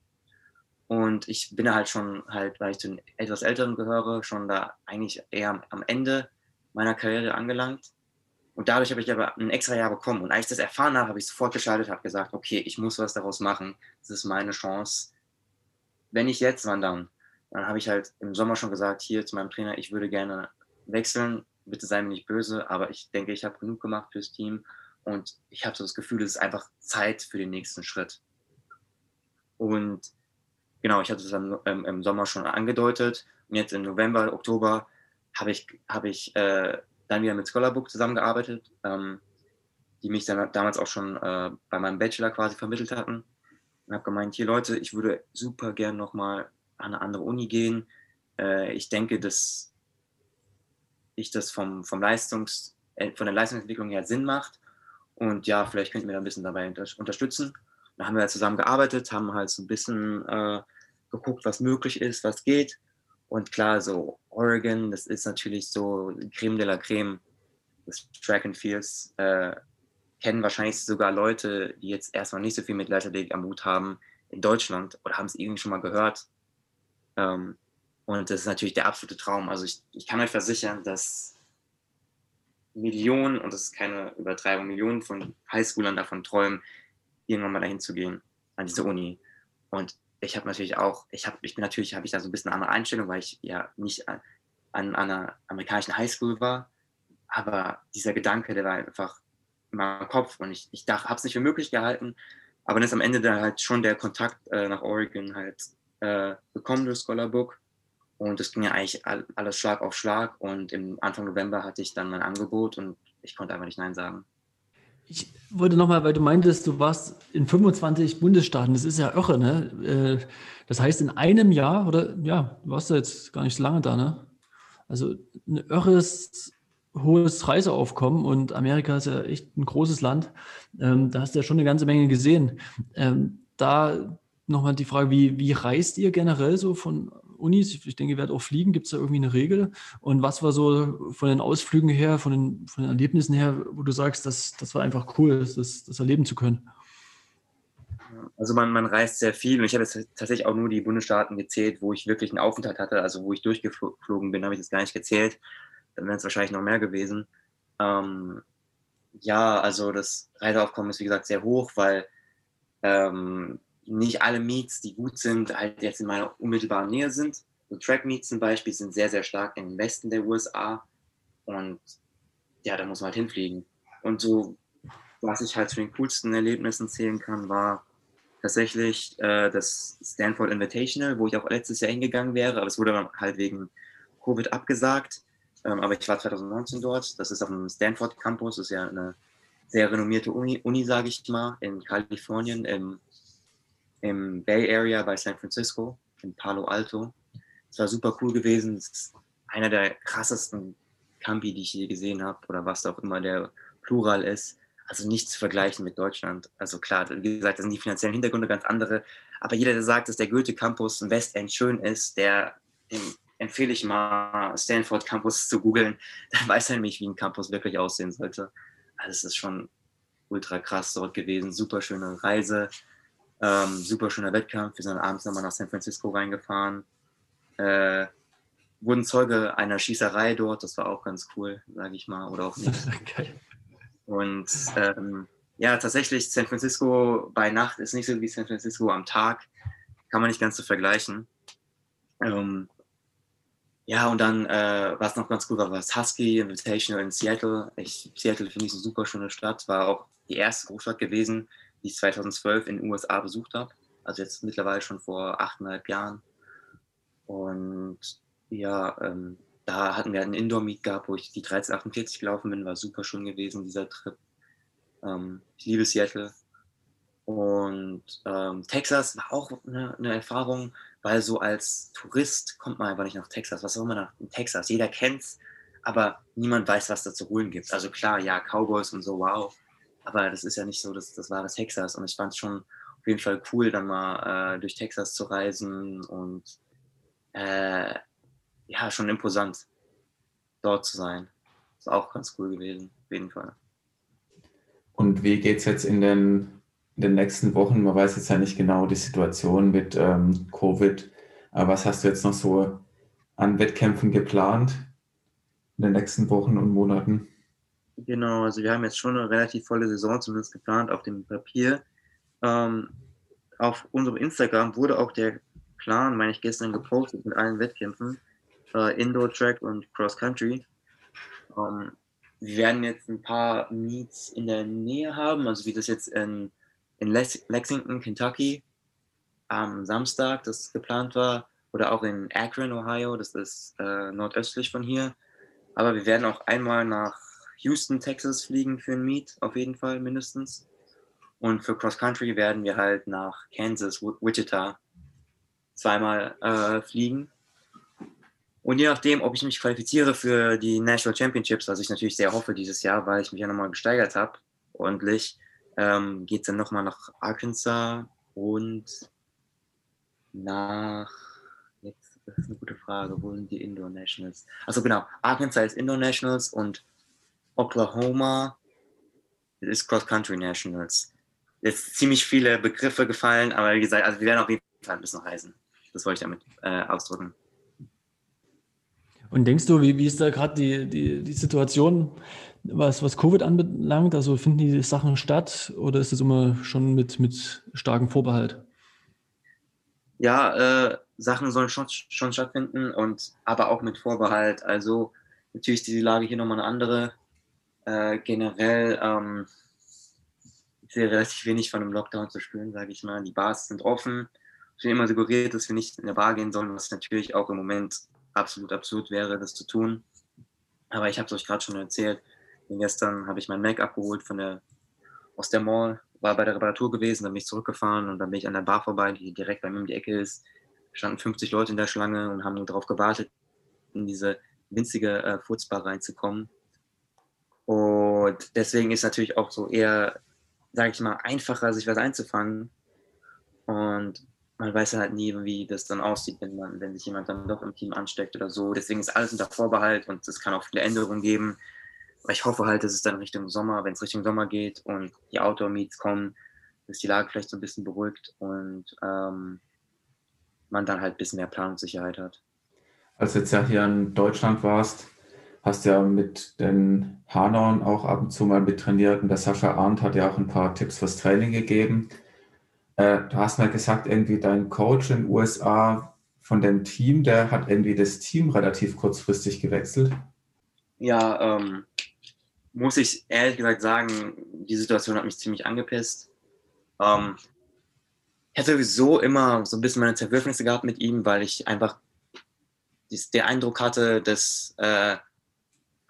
Und ich bin halt schon halt, weil ich zu den etwas Älteren gehöre, schon da eigentlich eher am Ende meiner Karriere angelangt. Und dadurch habe ich aber ein extra Jahr bekommen. Und als ich das erfahren habe, habe ich sofort geschaltet, habe gesagt, okay, ich muss was daraus machen. Das ist meine Chance. Wenn ich jetzt, wann dann? Dann habe ich halt im Sommer schon gesagt, hier zu meinem Trainer, ich würde gerne wechseln. Bitte sei mir nicht böse, aber ich denke, ich habe genug gemacht fürs Team. Und ich habe so das Gefühl, es ist einfach Zeit für den nächsten Schritt. Und genau, ich hatte es dann ähm, im Sommer schon angedeutet. Und jetzt im November, Oktober habe ich, hab ich äh, dann wieder mit Scholarbook zusammengearbeitet, ähm, die mich dann damals auch schon äh, bei meinem Bachelor quasi vermittelt hatten. Und habe gemeint, hier Leute, ich würde super gern nochmal an eine andere Uni gehen. Äh, ich denke, dass ich das vom, vom Leistungs, äh, von der Leistungsentwicklung her Sinn macht. Und ja, vielleicht könnt ihr mir da ein bisschen dabei unterstützen. Da haben wir halt zusammen gearbeitet, haben halt so ein bisschen äh, geguckt, was möglich ist, was geht. Und klar, so Oregon, das ist natürlich so Creme de la Creme des Track and Fields. Äh, kennen wahrscheinlich sogar Leute, die jetzt erstmal nicht so viel mit Leichtathletik am Hut haben in Deutschland oder haben es irgendwie schon mal gehört. Ähm, und das ist natürlich der absolute Traum. Also ich, ich kann euch versichern, dass Millionen, und das ist keine Übertreibung, Millionen von Highschoolern davon träumen, irgendwann mal dahin zu gehen, an diese Uni. Und ich habe natürlich auch, ich habe, ich bin natürlich, habe ich da so ein bisschen eine andere Einstellung, weil ich ja nicht an, an einer amerikanischen Highschool war. Aber dieser Gedanke, der war einfach in meinem Kopf und ich, ich habe es nicht für möglich gehalten. Aber dann ist am Ende dann halt schon der Kontakt äh, nach Oregon halt äh, bekommen durch Scholar. Und es ging ja eigentlich alles Schlag auf Schlag. Und im Anfang November hatte ich dann mein Angebot und ich konnte einfach nicht Nein sagen. Ich wollte nochmal, weil du meintest, du warst in 25 Bundesstaaten. Das ist ja irre, ne? Äh, das heißt, in einem Jahr, oder ja, du warst ja jetzt gar nicht so lange da, ne? Also ein irres, hohes Reiseaufkommen und Amerika ist ja echt ein großes Land. Ähm, da hast du ja schon eine ganze Menge gesehen. Ähm, da nochmal die Frage, wie, wie reist ihr generell so von Unis? Ich denke, ihr werdet auch fliegen. Gibt es da irgendwie eine Regel? Und was war so von den Ausflügen her, von den, von den Erlebnissen her, wo du sagst, das, das war einfach cool, das, das erleben zu können? Also man, man reist sehr viel und ich habe jetzt tatsächlich auch nur die Bundesstaaten gezählt, wo ich wirklich einen Aufenthalt hatte, also wo ich durchgeflogen bin, habe ich das gar nicht gezählt. Dann wären es wahrscheinlich noch mehr gewesen. Ähm, ja, also das Reiseaufkommen ist wie gesagt sehr hoch, weil ähm, nicht alle Meets, die gut sind, halt jetzt in meiner unmittelbaren Nähe sind. So Track Meets zum Beispiel sind sehr, sehr stark im Westen der USA und ja, da muss man halt hinfliegen. Und so, was ich halt zu den coolsten Erlebnissen zählen kann, war tatsächlich äh, das Stanford Invitational, wo ich auch letztes Jahr hingegangen wäre, aber es wurde halt wegen Covid abgesagt. Ähm, aber ich war 2019 dort. Das ist auf dem Stanford Campus, das ist ja eine sehr renommierte Uni, Uni sage ich mal, in Kalifornien, im, im Bay Area bei San Francisco, in Palo Alto. Es war super cool gewesen. Es ist einer der krassesten Campi, die ich je gesehen habe, oder was auch immer der Plural ist also nicht zu vergleichen mit Deutschland. Also klar, wie gesagt, das sind die finanziellen Hintergründe ganz andere. Aber jeder, der sagt, dass der Goethe Campus im Westend schön ist, der empfehle ich mal, Stanford Campus zu googeln. <laughs> Dann weiß er nämlich, wie ein Campus wirklich aussehen sollte. Also es ist schon ultra krass dort gewesen. Super schöne Reise, ähm, super schöner Wettkampf. Wir sind abends nochmal nach San Francisco reingefahren. Äh, wurden Zeuge einer Schießerei dort. Das war auch ganz cool, sage ich mal. Oder auch nicht. <laughs> Und ähm, ja, tatsächlich, San Francisco bei Nacht ist nicht so wie San Francisco am Tag. Kann man nicht ganz so vergleichen. Ähm, ja, und dann, äh, was noch ganz cool war, war das Husky Invitational in Seattle. Ich, Seattle finde ich eine super schöne Stadt. War auch die erste Großstadt gewesen, die ich 2012 in den USA besucht habe. Also jetzt mittlerweile schon vor achteinhalb Jahren. Und ja, ähm, da hatten wir einen Indoor-Meet gehabt, wo ich die 1348 gelaufen bin, war super schön gewesen, dieser Trip. Ähm, ich liebe Seattle. Und ähm, Texas war auch eine, eine, Erfahrung, weil so als Tourist kommt man einfach nicht nach Texas. Was soll man nach Texas? Jeder kennt's, aber niemand weiß, was da zu holen gibt. Also klar, ja, Cowboys und so, wow. Aber das ist ja nicht so das, das wahre Texas. Und ich fand es schon auf jeden Fall cool, dann mal äh, durch Texas zu reisen und äh, ja, schon imposant, dort zu sein. Ist auch ganz cool gewesen, auf jeden Fall. Und wie geht es jetzt in den, in den nächsten Wochen? Man weiß jetzt ja nicht genau die Situation mit ähm, Covid, aber was hast du jetzt noch so an Wettkämpfen geplant in den nächsten Wochen und Monaten? Genau, also wir haben jetzt schon eine relativ volle Saison zumindest geplant auf dem Papier. Ähm, auf unserem Instagram wurde auch der Plan, meine ich, gestern gepostet mit allen Wettkämpfen äh, Indoor Track und Cross Country. Ähm, wir werden jetzt ein paar Meets in der Nähe haben, also wie das jetzt in, in Lexington, Kentucky am Samstag, das geplant war, oder auch in Akron, Ohio, das ist äh, nordöstlich von hier. Aber wir werden auch einmal nach Houston, Texas fliegen für ein Meet, auf jeden Fall mindestens. Und für Cross Country werden wir halt nach Kansas, Wichita zweimal äh, fliegen. Und je nachdem, ob ich mich qualifiziere für die National Championships, was ich natürlich sehr hoffe dieses Jahr, weil ich mich ja nochmal gesteigert habe, ordentlich, ähm, geht es dann nochmal nach Arkansas und nach, jetzt, das ist eine gute Frage, wo sind die Indoor Nationals? Also genau, Arkansas ist Indoor Nationals und Oklahoma ist Cross Country Nationals. Jetzt ziemlich viele Begriffe gefallen, aber wie gesagt, also wir werden auf jeden Fall ein bisschen reisen. Das wollte ich damit äh, ausdrücken. Und denkst du, wie, wie ist da gerade die, die, die Situation, was, was Covid anbelangt? Also finden die Sachen statt oder ist das immer schon mit, mit starkem Vorbehalt? Ja, äh, Sachen sollen schon, schon stattfinden und aber auch mit Vorbehalt. Also natürlich ist die Lage hier nochmal eine andere. Äh, generell ähm, hier relativ wenig von einem Lockdown zu spüren, sage ich mal. Die Bars sind offen. Ich bin immer suggeriert, dass wir nicht in der Bar gehen sollen, was natürlich auch im Moment absolut absurd wäre, das zu tun. Aber ich habe es euch gerade schon erzählt. Denn gestern habe ich mein Mac abgeholt von der, aus der Mall, war bei der Reparatur gewesen, dann bin ich zurückgefahren und dann bin ich an der Bar vorbei, die direkt bei mir um die Ecke ist. Standen 50 Leute in der Schlange und haben nur darauf gewartet, in diese winzige äh, Furzbar reinzukommen. Und deswegen ist natürlich auch so eher, sage ich mal, einfacher, sich was einzufangen. Und man weiß halt nie, wie das dann aussieht, wenn, man, wenn sich jemand dann doch im Team ansteckt oder so. Deswegen ist alles unter Vorbehalt und es kann auch viele Änderungen geben. Aber ich hoffe halt, dass es dann Richtung Sommer, wenn es Richtung Sommer geht und die Outdoor-Meets kommen, dass die Lage vielleicht so ein bisschen beruhigt und ähm, man dann halt ein bisschen mehr Planungssicherheit hat. Als du jetzt ja hier in Deutschland warst, hast ja mit den Hanauern auch ab und zu mal mittrainiert und der Sascha Arndt hat ja auch ein paar Tipps fürs Training gegeben. Äh, du hast mal gesagt, irgendwie dein Coach in den USA von dem Team, der hat irgendwie das Team relativ kurzfristig gewechselt. Ja, ähm, muss ich ehrlich gesagt sagen, die Situation hat mich ziemlich angepisst. Ähm, ich hatte sowieso immer so ein bisschen meine Zerwürfnisse gehabt mit ihm, weil ich einfach den Eindruck hatte, dass äh,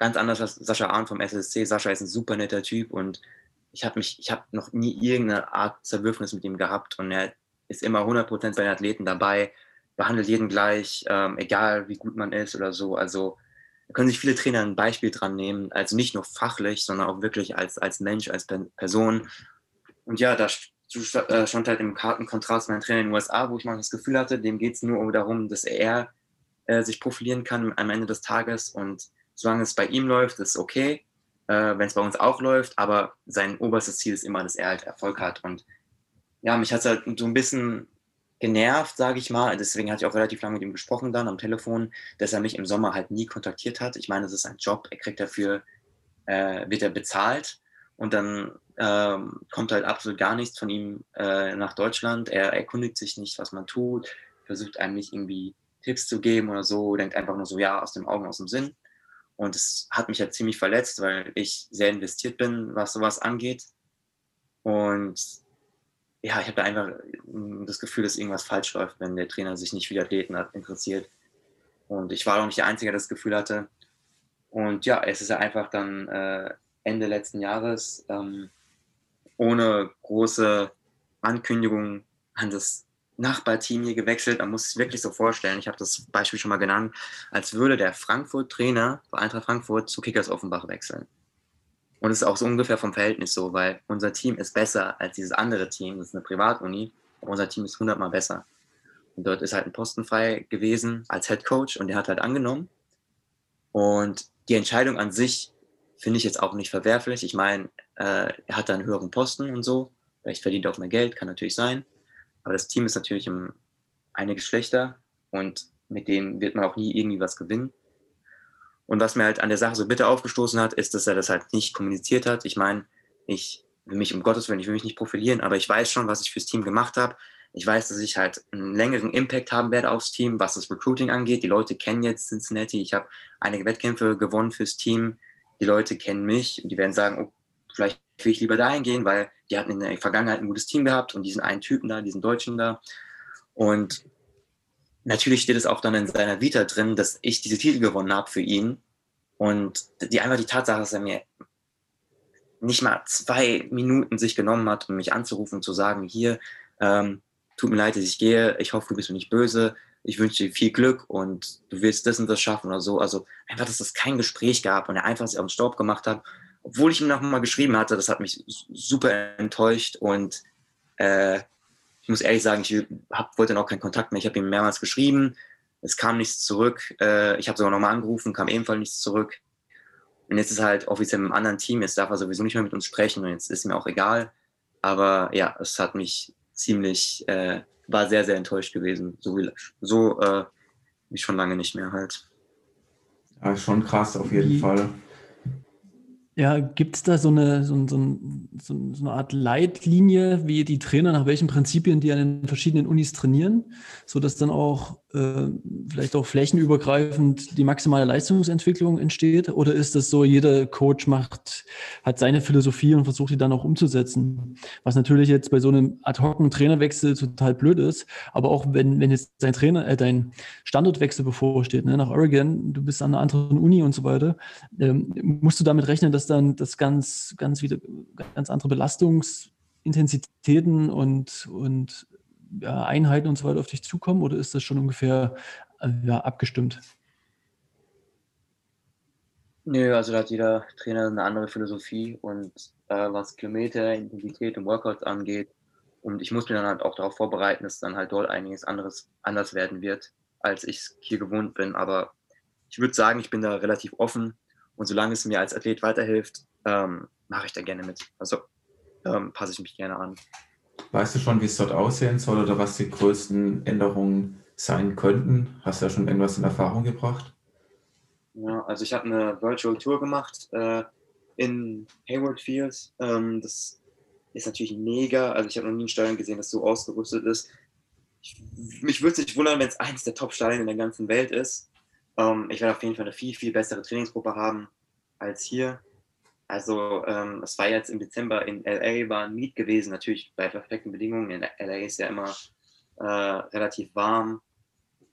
ganz anders als Sascha Arndt vom SSC. Sascha ist ein super netter Typ und ich habe mich, noch nie irgendeine Art Zerwürfnis mit ihm gehabt und er ist immer 100% bei den Athleten dabei, behandelt jeden gleich, ähm, egal wie gut man ist oder so. Also da können sich viele Trainer ein Beispiel dran nehmen, also nicht nur fachlich, sondern auch wirklich als, als Mensch, als Person. Und ja, da äh, stand halt im karten Kontrast mein Trainer in den USA, wo ich mal das Gefühl hatte, dem geht es nur darum, dass er äh, sich profilieren kann am Ende des Tages und solange es bei ihm läuft, ist okay, äh, wenn es bei uns auch läuft, aber sein oberstes Ziel ist immer, dass er halt Erfolg hat und ja, mich hat es halt so ein bisschen genervt, sage ich mal. Deswegen hatte ich auch relativ lange mit ihm gesprochen dann am Telefon, dass er mich im Sommer halt nie kontaktiert hat. Ich meine, das ist ein Job, er kriegt dafür, äh, wird er bezahlt und dann ähm, kommt halt absolut gar nichts von ihm äh, nach Deutschland. Er erkundigt sich nicht, was man tut, versucht einem nicht irgendwie Tipps zu geben oder so, denkt einfach nur so, ja, aus dem Augen, aus dem Sinn. Und es hat mich halt ziemlich verletzt, weil ich sehr investiert bin, was sowas angeht. Und ja, ich habe da einfach das Gefühl, dass irgendwas falsch läuft, wenn der Trainer sich nicht für die Athleten interessiert. Und ich war auch nicht der Einzige, der das Gefühl hatte. Und ja, es ist ja einfach dann äh, Ende letzten Jahres ähm, ohne große Ankündigung an das Nachbarteam hier gewechselt. Man muss es wirklich so vorstellen. Ich habe das Beispiel schon mal genannt, als würde der Frankfurt-Trainer bei Eintracht Frankfurt zu Kickers Offenbach wechseln. Und es ist auch so ungefähr vom Verhältnis so, weil unser Team ist besser als dieses andere Team. Das ist eine Privatuni, aber unser Team ist hundertmal besser. Und dort ist halt ein Posten frei gewesen als Head Coach und der hat halt angenommen. Und die Entscheidung an sich finde ich jetzt auch nicht verwerflich. Ich meine, äh, er hat da einen höheren Posten und so. Vielleicht verdient er auch mehr Geld, kann natürlich sein. Aber das Team ist natürlich um einiges schlechter und mit denen wird man auch nie irgendwie was gewinnen. Und was mir halt an der Sache so bitter aufgestoßen hat, ist, dass er das halt nicht kommuniziert hat. Ich meine, ich will mich um Gottes Willen, ich will mich nicht profilieren, aber ich weiß schon, was ich fürs Team gemacht habe. Ich weiß, dass ich halt einen längeren Impact haben werde aufs Team, was das Recruiting angeht. Die Leute kennen jetzt Cincinnati. Ich habe einige Wettkämpfe gewonnen fürs Team. Die Leute kennen mich und die werden sagen, oh, vielleicht will ich lieber dahin gehen, weil die hatten in der Vergangenheit ein gutes Team gehabt und diesen einen Typen da, diesen Deutschen da. Und natürlich steht es auch dann in seiner Vita drin, dass ich diese Titel gewonnen habe für ihn. Und die einfach die Tatsache, dass er mir nicht mal zwei Minuten sich genommen hat, um mich anzurufen und zu sagen, hier, ähm, tut mir leid, dass ich gehe, ich hoffe, du bist mir nicht böse, ich wünsche dir viel Glück und du willst das und das schaffen oder so. Also einfach, dass es kein Gespräch gab und er einfach sich auf den Staub gemacht hat, obwohl ich ihm noch mal geschrieben hatte, das hat mich super enttäuscht und äh, ich muss ehrlich sagen, ich hab, wollte dann auch keinen Kontakt mehr. Ich habe ihm mehrmals geschrieben, es kam nichts zurück. Äh, ich habe sogar nochmal angerufen, kam ebenfalls nichts zurück. Und jetzt ist halt offiziell mit einem anderen Team, jetzt darf er sowieso nicht mehr mit uns sprechen und jetzt ist mir auch egal. Aber ja, es hat mich ziemlich, äh, war sehr, sehr enttäuscht gewesen. So, so äh, wie schon lange nicht mehr halt. Ja, schon krass auf jeden Fall. Ja, gibt es da so eine, so, so, so, eine Art Leitlinie, wie die Trainer, nach welchen Prinzipien die an den verschiedenen Unis trainieren, sodass dann auch vielleicht auch flächenübergreifend die maximale Leistungsentwicklung entsteht? Oder ist das so, jeder Coach macht, hat seine Philosophie und versucht die dann auch umzusetzen? Was natürlich jetzt bei so einem ad hoc Trainerwechsel total blöd ist, aber auch wenn, wenn jetzt dein Trainer, äh, dein Standortwechsel bevorsteht, ne, nach Oregon, du bist an einer anderen Uni und so weiter, ähm, musst du damit rechnen, dass dann das ganz, ganz wieder ganz andere Belastungsintensitäten und, und ja, Einheiten und so weiter auf dich zukommen oder ist das schon ungefähr äh, ja, abgestimmt? Nö, also da hat jeder Trainer eine andere Philosophie und äh, was Kilometer, Intensität und Workouts angeht, Und ich muss mich dann halt auch darauf vorbereiten, dass dann halt dort einiges anderes anders werden wird, als ich es hier gewohnt bin. Aber ich würde sagen, ich bin da relativ offen. Und solange es mir als Athlet weiterhilft, ähm, mache ich da gerne mit. Also ähm, passe ich mich gerne an. Weißt du schon, wie es dort aussehen soll oder was die größten Änderungen sein könnten? Hast du ja schon irgendwas in Erfahrung gebracht? Ja, also ich habe eine Virtual Tour gemacht äh, in Hayward Fields. Ähm, das ist natürlich mega. Also ich habe noch nie ein Stadion gesehen, das so ausgerüstet ist. Ich, mich würde es nicht wundern, wenn es eines der Top-Stadien in der ganzen Welt ist. Ähm, ich werde auf jeden Fall eine viel, viel bessere Trainingsgruppe haben als hier. Also ähm, es war jetzt im Dezember in LA, war ein Meet gewesen, natürlich bei perfekten Bedingungen. In LA ist ja immer äh, relativ warm,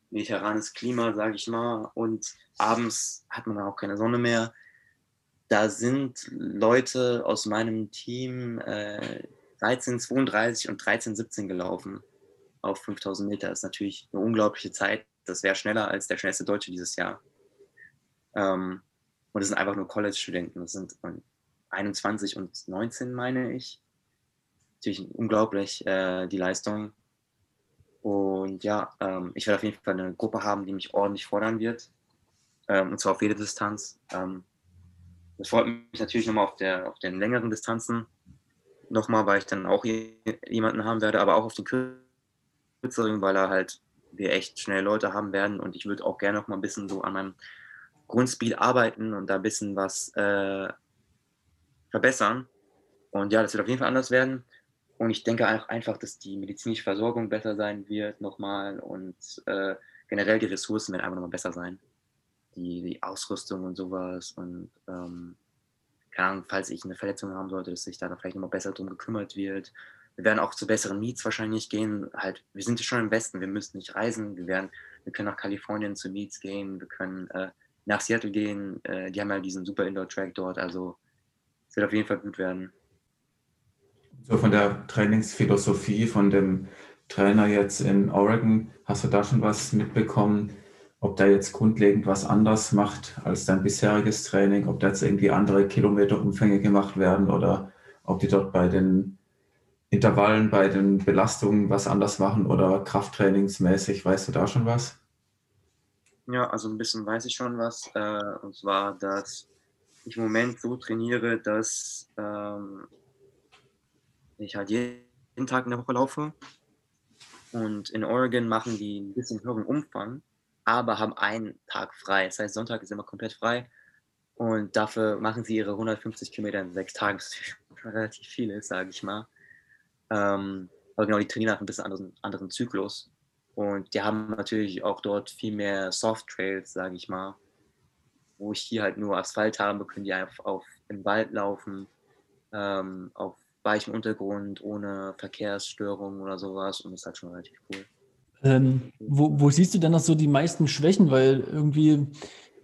mediterranes Klima, sage ich mal. Und abends hat man auch keine Sonne mehr da sind Leute aus meinem Team äh, 13,32 und 13,17 gelaufen auf 5000 Meter. Das ist natürlich eine unglaubliche Zeit. Das wäre schneller als der schnellste Deutsche dieses Jahr. Ähm, und es sind einfach nur College-Studenten. Das sind 21 und 19, meine ich. Natürlich unglaublich äh, die Leistung. Und ja, ähm, ich werde auf jeden Fall eine Gruppe haben, die mich ordentlich fordern wird. Ähm, und zwar auf jede Distanz. Ähm, das freut mich natürlich nochmal auf, der, auf den längeren Distanzen nochmal, weil ich dann auch jemanden haben werde, aber auch auf den kürzeren, weil er halt wir echt schnell Leute haben werden und ich würde auch gerne noch mal ein bisschen so an meinem Grundspeed arbeiten und da ein bisschen was äh, verbessern. Und ja, das wird auf jeden Fall anders werden. Und ich denke einfach, dass die medizinische Versorgung besser sein wird nochmal und äh, generell die Ressourcen werden einfach nochmal besser sein die, die Ausrüstung und sowas. Und ähm, keine Ahnung, falls ich eine Verletzung haben sollte, dass sich da vielleicht nochmal besser drum gekümmert wird. Wir werden auch zu besseren Meets wahrscheinlich gehen. Halt, wir sind schon im Westen, wir müssen nicht reisen. Wir, werden, wir können nach Kalifornien zu Meets gehen, wir können äh, nach Seattle gehen. Äh, die haben ja diesen super Indoor-Track dort. Also es wird auf jeden Fall gut werden. So von der Trainingsphilosophie von dem Trainer jetzt in Oregon, hast du da schon was mitbekommen? ob der jetzt grundlegend was anders macht als dein bisheriges Training, ob da jetzt irgendwie andere Kilometerumfänge gemacht werden oder ob die dort bei den Intervallen, bei den Belastungen was anders machen oder krafttrainingsmäßig, weißt du da schon was? Ja, also ein bisschen weiß ich schon was. Äh, und zwar, dass ich im Moment so trainiere, dass ähm, ich halt jeden Tag in der Woche laufe. Und in Oregon machen die ein bisschen höheren Umfang aber haben einen Tag frei. Das heißt, Sonntag ist immer komplett frei. Und dafür machen sie ihre 150 Kilometer in sechs Tagen, was <laughs> relativ viel ist, sage ich mal. Ähm, aber genau, die trainieren nach ein bisschen anderen, anderen Zyklus. Und die haben natürlich auch dort viel mehr Soft Trails, sage ich mal. Wo ich hier halt nur Asphalt habe, können die einfach auf, im Wald laufen, ähm, auf weichem Untergrund, ohne Verkehrsstörungen oder sowas. Und das ist halt schon relativ cool. Ähm, wo, wo, siehst du denn noch so die meisten Schwächen? Weil irgendwie,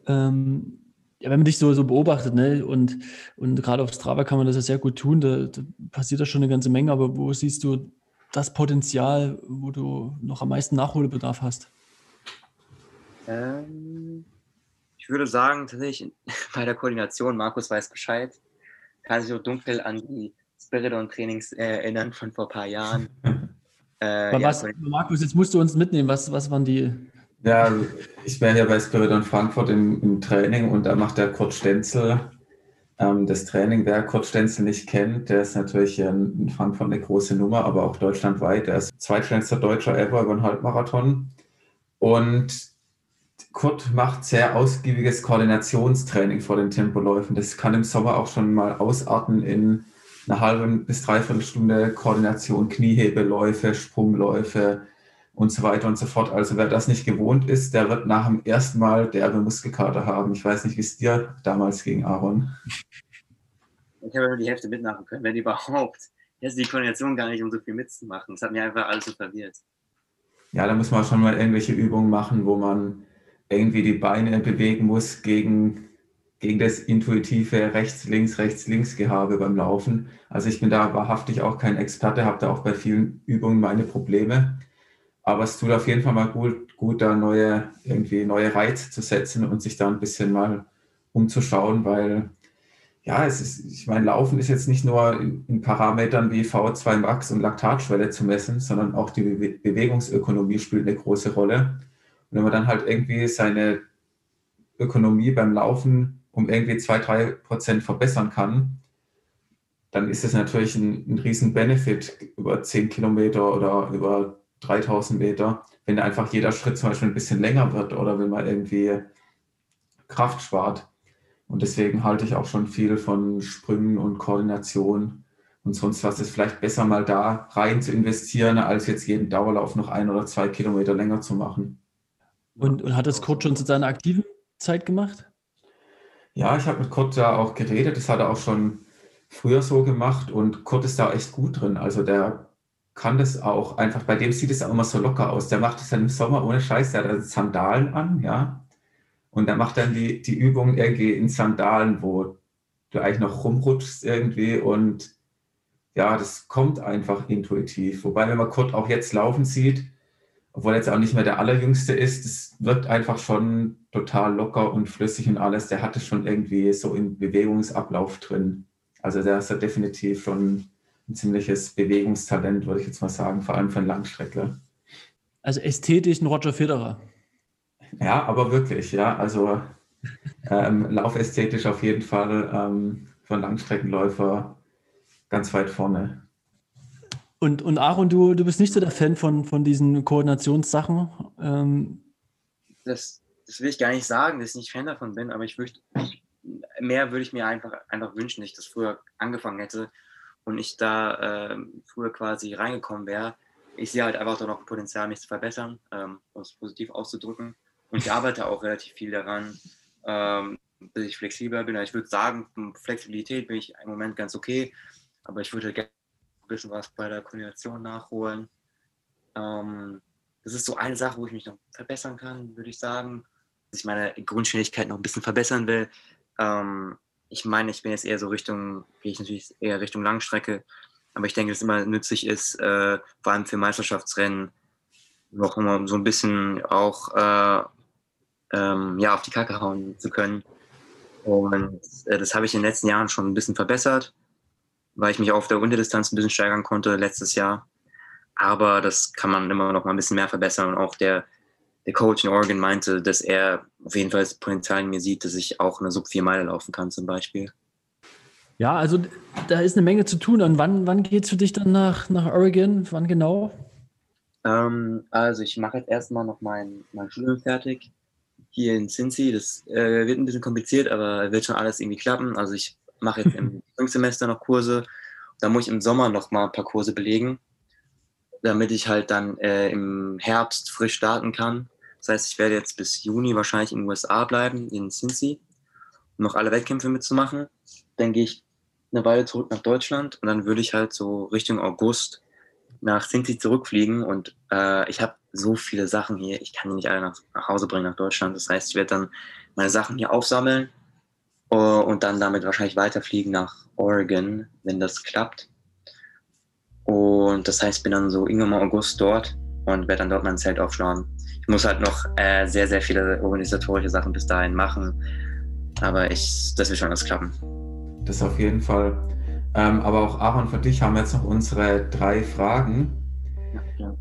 ähm, ja, wenn man dich so, so beobachtet, ne, und, und gerade auf Strava kann man das ja sehr gut tun, da, da passiert da schon eine ganze Menge, aber wo siehst du das Potenzial, wo du noch am meisten Nachholbedarf hast? Ähm, ich würde sagen, tatsächlich <laughs> bei der Koordination, Markus weiß Bescheid, kann sich auch dunkel an die Spiridon-Trainings äh, erinnern von vor ein paar Jahren. <laughs> Äh, was, ja, Markus, jetzt musst du uns mitnehmen. Was, was waren die? Ja, ich bin ja bei Spiridon Frankfurt im, im, Training und da macht der Kurt Stenzel ähm, das Training. Wer Kurt Stenzel nicht kennt, der ist natürlich in Frankfurt eine große Nummer, aber auch deutschlandweit. Er ist zweitschnellster Deutscher ever über einen Halbmarathon. Und Kurt macht sehr ausgiebiges Koordinationstraining vor den Tempoläufen. Das kann im Sommer auch schon mal ausarten in eine halbe bis dreiviertel Stunde Koordination, Kniehebeläufe, Sprungläufe und so weiter und so fort. Also wer das nicht gewohnt ist, der wird nach dem ersten Mal derbe Muskelkater haben. Ich weiß nicht, wie es dir damals ging, Aaron. Ich habe nur die Hälfte mitmachen können, wenn überhaupt. Jetzt die Koordination gar nicht, um so viel mitzumachen. Das hat mir einfach alles so verwirrt. Ja, da muss man schon mal irgendwelche Übungen machen, wo man irgendwie die Beine bewegen muss gegen gegen das intuitive rechts, links, rechts, links Gehabe beim Laufen. Also ich bin da wahrhaftig auch kein Experte, habe da auch bei vielen Übungen meine Probleme. Aber es tut auf jeden Fall mal gut, gut da neue, irgendwie neue Reize zu setzen und sich da ein bisschen mal umzuschauen, weil ja, es ist, ich meine, Laufen ist jetzt nicht nur in Parametern wie V2 Max und Laktatschwelle zu messen, sondern auch die Be Bewegungsökonomie spielt eine große Rolle. Und wenn man dann halt irgendwie seine Ökonomie beim Laufen um irgendwie zwei, drei Prozent verbessern kann, dann ist es natürlich ein, ein riesen Benefit über zehn Kilometer oder über 3000 Meter, wenn einfach jeder Schritt zum Beispiel ein bisschen länger wird oder wenn man irgendwie Kraft spart. Und deswegen halte ich auch schon viel von Sprüngen und Koordination und sonst was. ist vielleicht besser mal da rein zu investieren, als jetzt jeden Dauerlauf noch ein oder zwei Kilometer länger zu machen. Und, und hat das Kurt schon zu seiner aktiven Zeit gemacht? Ja, ich habe mit Kurt da auch geredet. Das hat er auch schon früher so gemacht und Kurt ist da echt gut drin. Also der kann das auch einfach, bei dem sieht es auch immer so locker aus. Der macht es dann im Sommer ohne Scheiß, der hat Sandalen an, ja. Und er macht dann die, die Übung irgendwie in Sandalen, wo du eigentlich noch rumrutschst irgendwie und ja, das kommt einfach intuitiv. Wobei, wenn man Kurt auch jetzt laufen sieht, obwohl er jetzt auch nicht mehr der Allerjüngste ist, das wirkt einfach schon total locker und flüssig und alles. Der hat es schon irgendwie so im Bewegungsablauf drin. Also der ist ja definitiv schon ein ziemliches Bewegungstalent, würde ich jetzt mal sagen, vor allem für einen Langstreckler. Also ästhetisch ein Roger Federer. Ja, aber wirklich, ja. Also ähm, laufästhetisch auf jeden Fall ähm, für einen Langstreckenläufer ganz weit vorne. Und, und Aaron, du, du bist nicht so der Fan von, von diesen Koordinationssachen? Ähm. Das, das will ich gar nicht sagen, dass ich nicht Fan davon bin, aber ich möchte, mehr würde ich mir einfach, einfach wünschen, dass ich das früher angefangen hätte und ich da äh, früher quasi reingekommen wäre. Ich sehe halt einfach da noch Potenzial, mich zu verbessern, ähm, um es positiv auszudrücken. Und ich arbeite auch relativ viel daran, ähm, dass ich flexibler bin. Ich würde sagen, Flexibilität bin ich im Moment ganz okay, aber ich würde gerne ein bisschen was bei der Koordination nachholen. Ähm, das ist so eine Sache, wo ich mich noch verbessern kann, würde ich sagen. Dass ich meine Grundschnelligkeit noch ein bisschen verbessern will. Ähm, ich meine, ich bin jetzt eher so Richtung, gehe ich natürlich eher Richtung Langstrecke, aber ich denke, dass es immer nützlich ist, äh, vor allem für Meisterschaftsrennen, noch immer so ein bisschen auch äh, ähm, ja, auf die Kacke hauen zu können. Und äh, das habe ich in den letzten Jahren schon ein bisschen verbessert, weil ich mich auf der Unterdistanz ein bisschen steigern konnte letztes Jahr. Aber das kann man immer noch mal ein bisschen mehr verbessern. Und auch der, der Coach in Oregon meinte, dass er auf jeden Fall das Potenzial in mir sieht, dass ich auch eine Sub 4 Meile laufen kann zum Beispiel. Ja, also da ist eine Menge zu tun. Und wann, wann geht es für dich dann nach, nach Oregon? Wann genau? Ähm, also ich mache jetzt erstmal noch mein, mein Studium fertig hier in Cincy. Das äh, wird ein bisschen kompliziert, aber wird schon alles irgendwie klappen. Also ich mache jetzt im <laughs> Semester noch Kurse. Da muss ich im Sommer noch mal ein paar Kurse belegen, damit ich halt dann äh, im Herbst frisch starten kann. Das heißt, ich werde jetzt bis Juni wahrscheinlich in den USA bleiben, in Cincy, um noch alle Wettkämpfe mitzumachen. Dann gehe ich eine Weile zurück nach Deutschland und dann würde ich halt so Richtung August nach Cincy zurückfliegen und äh, ich habe so viele Sachen hier, ich kann die nicht alle nach, nach Hause bringen, nach Deutschland. Das heißt, ich werde dann meine Sachen hier aufsammeln uh, und dann damit wahrscheinlich weiterfliegen nach Oregon, wenn das klappt. Und das heißt, ich bin dann so irgendwann mal August dort und werde dann dort mein Zelt aufschlagen. Ich muss halt noch äh, sehr, sehr viele organisatorische Sachen bis dahin machen. Aber ich, das wird schon alles klappen. Das auf jeden Fall. Ähm, aber auch Aaron, für dich haben wir jetzt noch unsere drei Fragen.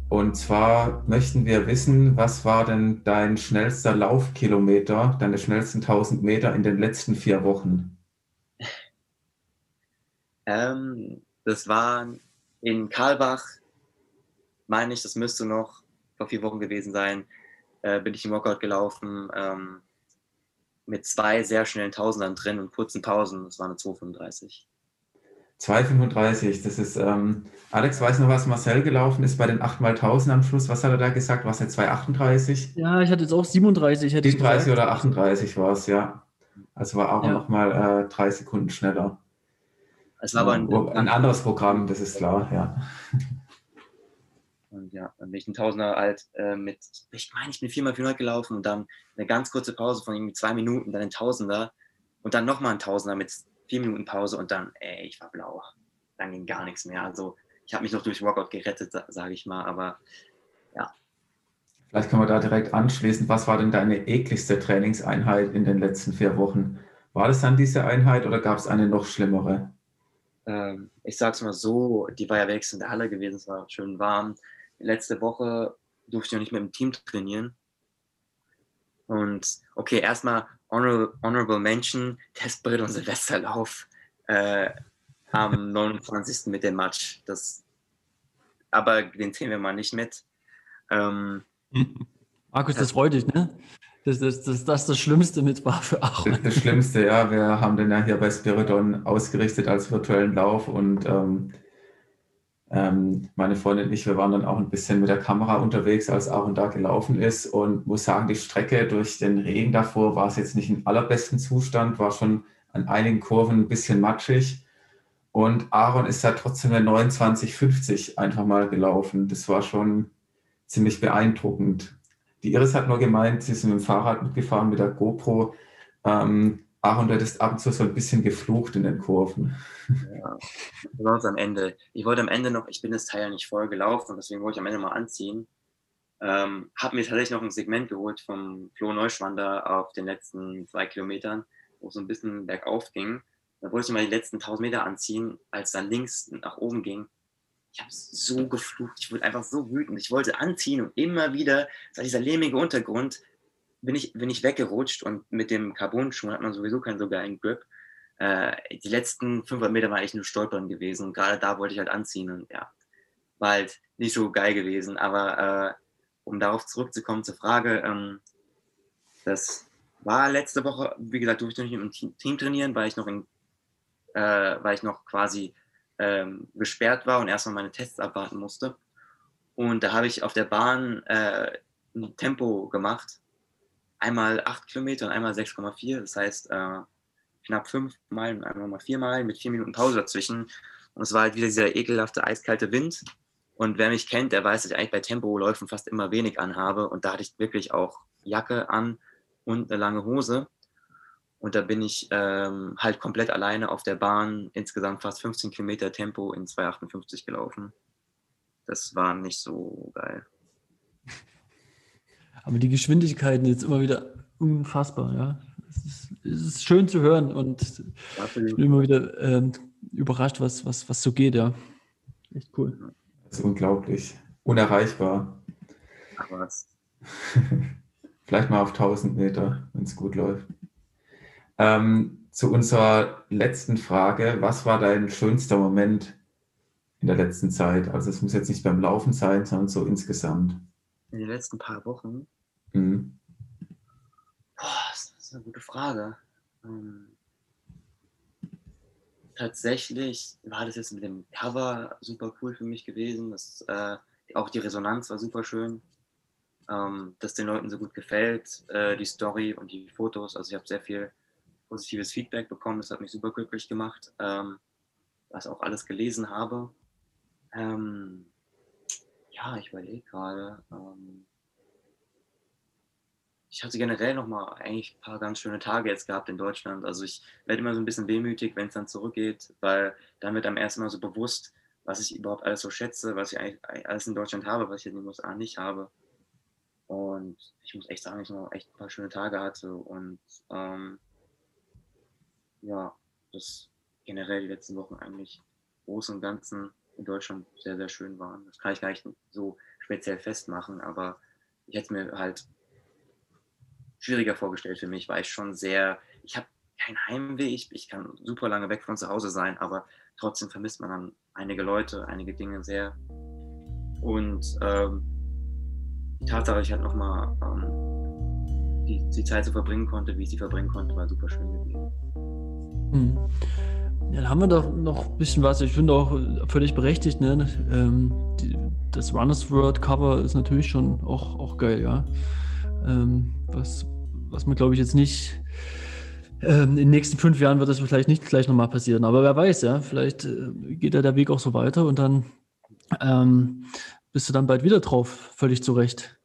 Und zwar möchten wir wissen, was war denn dein schnellster Laufkilometer, deine schnellsten 1000 Meter in den letzten vier Wochen? <laughs> Ähm, das war in Karlbach, meine ich, das müsste noch vor vier Wochen gewesen sein, äh, bin ich im Workout gelaufen ähm, mit zwei sehr schnellen Tausendern drin und kurzen Pausen. Das war eine 235. 2,35, das ist, ähm, Alex, weiß noch, was Marcel gelaufen ist bei den 8x1000 am Schluss? Was hat er da gesagt? War es jetzt 2,38? Ja, ich hatte jetzt auch 37. 37 oder 38 war es, ja. Also war auch ja. nochmal äh, drei Sekunden schneller. Es war aber ein, ein, anderes Programm, das ist klar, ja. Und ja, dann bin ich ein Tausender alt äh, mit, ich meine, ich bin 4x400 gelaufen und dann eine ganz kurze Pause von irgendwie zwei Minuten, dann ein Tausender und dann nochmal ein Tausender mit vier Minuten Pause und dann, ey, ich war blau. Dann ging gar nichts mehr. Also ich habe mich noch durch Workout gerettet, sage ich mal, aber ja. Vielleicht können wir da direkt anschließen. Was war denn deine ekligste Trainingseinheit in den letzten vier Wochen? War das dann diese Einheit oder gab es eine noch schlimmere? Ähm, ich sag's mal so, die war ja wenigstens in der Halle gewesen, es war schön warm. Letzte Woche durfte ich noch nicht mit dem Team trainieren. Und okay, erstmal Honorable, Honorable Mention, Testbrit und Silvesterlauf äh, am <laughs> 29. mit dem Match. Das, aber den zählen wir mal nicht mit. Ähm, <laughs> Markus, das freut dich, ne? Das, das, das, das das Schlimmste mit war für Aaron. Das Schlimmste, ja. Wir haben den ja hier bei Spiridon ausgerichtet als virtuellen Lauf und ähm, ähm, meine Freundin und ich, wir waren dann auch ein bisschen mit der Kamera unterwegs, als Aaron da gelaufen ist und muss sagen, die Strecke durch den Regen davor war es jetzt nicht im allerbesten Zustand, war schon an einigen Kurven ein bisschen matschig. Und Aaron ist da trotzdem der 29,50 einfach mal gelaufen. Das war schon ziemlich beeindruckend. Die Iris hat nur gemeint, sie ist mit dem Fahrrad mitgefahren mit der GoPro. Ähm, Aaron, du hättest ab und zu so ein bisschen geflucht in den Kurven. Ja, besonders am Ende. Ich wollte am Ende noch, ich bin das Teil nicht voll gelaufen, deswegen wollte ich am Ende mal anziehen. Ähm, habe mir tatsächlich noch ein Segment geholt vom Flo Neuschwander auf den letzten zwei Kilometern, wo es so ein bisschen bergauf ging. Da wollte ich mal die letzten 1000 Meter anziehen, als dann links nach oben ging ich habe so geflucht, ich wurde einfach so wütend. Ich wollte anziehen und immer wieder, seit dieser lehmige Untergrund, bin ich, bin ich weggerutscht und mit dem Carbon-Schuh hat man sowieso keinen so geilen Grip. Äh, die letzten 500 Meter waren eigentlich nur Stolpern gewesen und gerade da wollte ich halt anziehen und ja, war halt nicht so geil gewesen. Aber äh, um darauf zurückzukommen zur Frage, ähm, das war letzte Woche, wie gesagt, durfte ich nicht mit dem Team trainieren, weil ich noch in, äh, weil ich noch quasi ähm, gesperrt war und erstmal meine Tests abwarten musste. Und da habe ich auf der Bahn äh, ein Tempo gemacht. Einmal 8 Kilometer und einmal 6,4. Das heißt äh, knapp 5 Meilen und einmal mal 4 Meilen mit 4 Minuten Pause dazwischen. Und es war halt wieder dieser ekelhafte, eiskalte Wind. Und wer mich kennt, der weiß, dass ich eigentlich bei Tempoläufen fast immer wenig anhabe. Und da hatte ich wirklich auch Jacke an und eine lange Hose. Und da bin ich ähm, halt komplett alleine auf der Bahn, insgesamt fast 15 Kilometer Tempo in 2,58 gelaufen. Das war nicht so geil. <laughs> Aber die Geschwindigkeiten jetzt immer wieder unfassbar, ja. Es ist, es ist schön zu hören und Absolut. ich bin immer wieder äh, überrascht, was, was, was so geht, ja. Echt cool. Das ist unglaublich. Unerreichbar. Ach was. <laughs> Vielleicht mal auf 1000 Meter, wenn es gut läuft. Ähm, zu unserer letzten Frage, was war dein schönster Moment in der letzten Zeit? Also es muss jetzt nicht beim Laufen sein, sondern so insgesamt. In den letzten paar Wochen? Mhm. Boah, das ist eine gute Frage. Ähm, tatsächlich war das jetzt mit dem Cover super cool für mich gewesen. Das, äh, auch die Resonanz war super schön. Ähm, dass den Leuten so gut gefällt, äh, die Story und die Fotos. Also ich habe sehr viel positives Feedback bekommen. Das hat mich super glücklich gemacht, ähm, was auch alles gelesen habe. Ähm, ja, ich überlege gerade. Ähm, ich hatte generell noch mal eigentlich ein paar ganz schöne Tage jetzt gehabt in Deutschland. Also ich werde immer so ein bisschen wehmütig, wenn es dann zurückgeht, weil dann wird einem erstmal so bewusst, was ich überhaupt alles so schätze, was ich eigentlich alles in Deutschland habe, was ich in den USA nicht habe. Und ich muss echt sagen, ich noch echt ein paar schöne Tage hatte und ähm, ja, dass generell die letzten Wochen eigentlich groß und Ganzen in Deutschland sehr, sehr schön waren. Das kann ich gar nicht so speziell festmachen, aber ich hätte mir halt schwieriger vorgestellt für mich, weil ich schon sehr, ich habe kein Heimweh, ich, ich kann super lange weg von zu Hause sein, aber trotzdem vermisst man dann einige Leute, einige Dinge sehr. Und ähm, die Tatsache, ich halt nochmal ähm, die, die Zeit so verbringen konnte, wie ich sie verbringen konnte, war super schön gewesen. Hm. Dann haben wir doch noch ein bisschen was. Ich finde auch völlig berechtigt. Ne? Ähm, die, das Runners World Cover ist natürlich schon auch, auch geil, ja. Ähm, was, was man, glaube ich, jetzt nicht. Ähm, in den nächsten fünf Jahren wird das vielleicht nicht gleich nochmal passieren. Aber wer weiß, ja. Vielleicht äh, geht ja der Weg auch so weiter und dann ähm, bist du dann bald wieder drauf, völlig zurecht.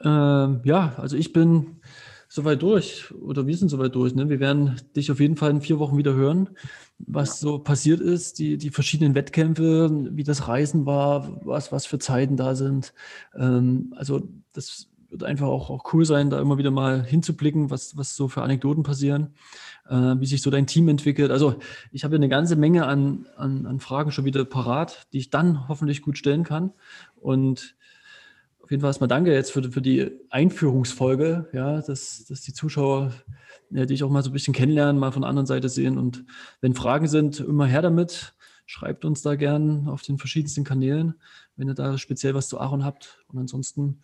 Ähm, ja, also ich bin soweit durch oder wir sind soweit durch. Ne? Wir werden dich auf jeden Fall in vier Wochen wieder hören, was so passiert ist, die, die verschiedenen Wettkämpfe, wie das Reisen war, was, was für Zeiten da sind. Ähm, also das wird einfach auch, auch cool sein, da immer wieder mal hinzublicken, was, was so für Anekdoten passieren, äh, wie sich so dein Team entwickelt. Also ich habe eine ganze Menge an, an, an Fragen schon wieder parat, die ich dann hoffentlich gut stellen kann. Und auf jeden Fall erstmal danke jetzt für, für die Einführungsfolge, ja, dass, dass die Zuschauer ja, dich auch mal so ein bisschen kennenlernen, mal von der anderen Seite sehen. Und wenn Fragen sind, immer her damit. Schreibt uns da gern auf den verschiedensten Kanälen, wenn ihr da speziell was zu Aaron habt. Und ansonsten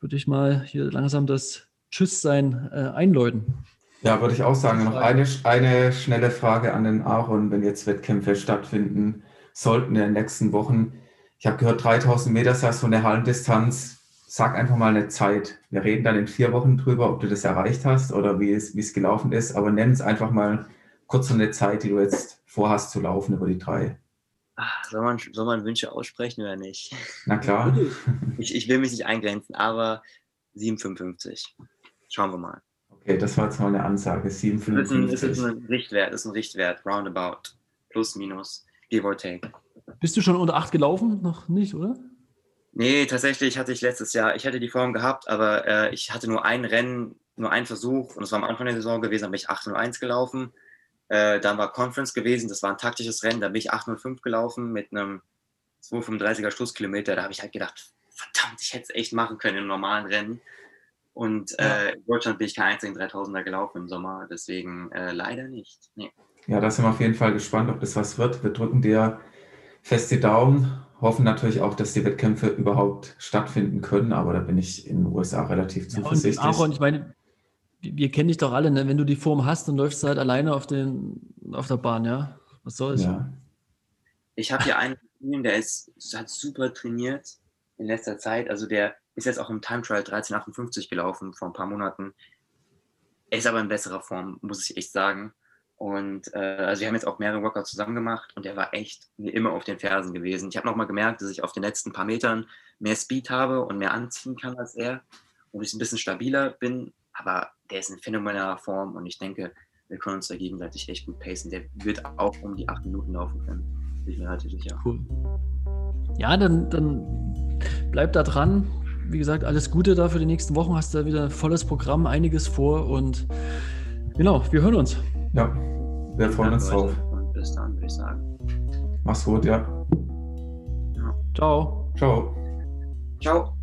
würde ich mal hier langsam das Tschüss-Sein äh, einläuten. Ja, würde ich auch sagen. Noch eine, eine schnelle Frage an den Aaron, wenn jetzt Wettkämpfe stattfinden sollten in den nächsten Wochen. Ich habe gehört, 3000 Meter sei so eine Hallendistanz. Sag einfach mal eine Zeit. Wir reden dann in vier Wochen drüber, ob du das erreicht hast oder wie es, wie es gelaufen ist. Aber nenn es einfach mal kurz so eine Zeit, die du jetzt vorhast zu laufen über die drei. Ach, soll, man, soll man Wünsche aussprechen oder nicht? Na klar. <laughs> Ich, ich will mich nicht eingrenzen, aber 7,55. Schauen wir mal. Okay, das war jetzt mal eine Ansage. 7,55. Das ist ein, ist ein Richtwert, ist ein Richtwert, roundabout. Plus, minus, give or take. Bist du schon unter 8 gelaufen? Noch nicht, oder? Nee, tatsächlich hatte ich letztes Jahr, ich hatte die Form gehabt, aber äh, ich hatte nur ein Rennen, nur einen Versuch und es war am Anfang der Saison gewesen, da bin ich 8.01 gelaufen. Äh, dann war Conference gewesen, das war ein taktisches Rennen, da bin ich 8.05 gelaufen mit einem 2,35er Schlusskilometer. Da habe ich halt gedacht, verdammt, ich hätte es echt machen können im normalen Rennen. Und äh, in Deutschland bin ich kein einzigen 3000er gelaufen im Sommer, deswegen äh, leider nicht. Nee. Ja, da sind wir auf jeden Fall gespannt, ob das was wird. Wir drücken dir fest die Daumen, hoffen natürlich auch, dass die Wettkämpfe überhaupt stattfinden können, aber da bin ich in den USA relativ zuversichtlich. Ja, und Aaron, ich meine, wir kennen dich doch alle, ne? wenn du die Form hast, dann läufst du halt alleine auf, den, auf der Bahn, ja? Was soll's? Ja. Ich habe hier einen, der ist, hat super trainiert in letzter Zeit. Also der ist jetzt auch im Time Trial 1358 gelaufen vor ein paar Monaten. Er ist aber in besserer Form, muss ich echt sagen. Und äh, also wir haben jetzt auch mehrere Workouts zusammen gemacht und er war echt mir immer auf den Fersen gewesen. Ich habe nochmal gemerkt, dass ich auf den letzten paar Metern mehr Speed habe und mehr anziehen kann als er und ich ein bisschen stabiler bin, aber der ist in phänomenaler Form und ich denke, wir können uns da gegenseitig echt gut pacen. Der wird auch um die acht Minuten laufen können. Bin ich mir relativ sicher. Cool. Ja, dann, dann bleib da dran. Wie gesagt, alles Gute da für die nächsten Wochen. Hast du da wieder volles Programm, einiges vor und genau, wir hören uns. Ja, wir freuen uns drauf. Und bis dann, würde ich sagen. Mach's gut, ja. ja. Ciao. Ciao. Ciao.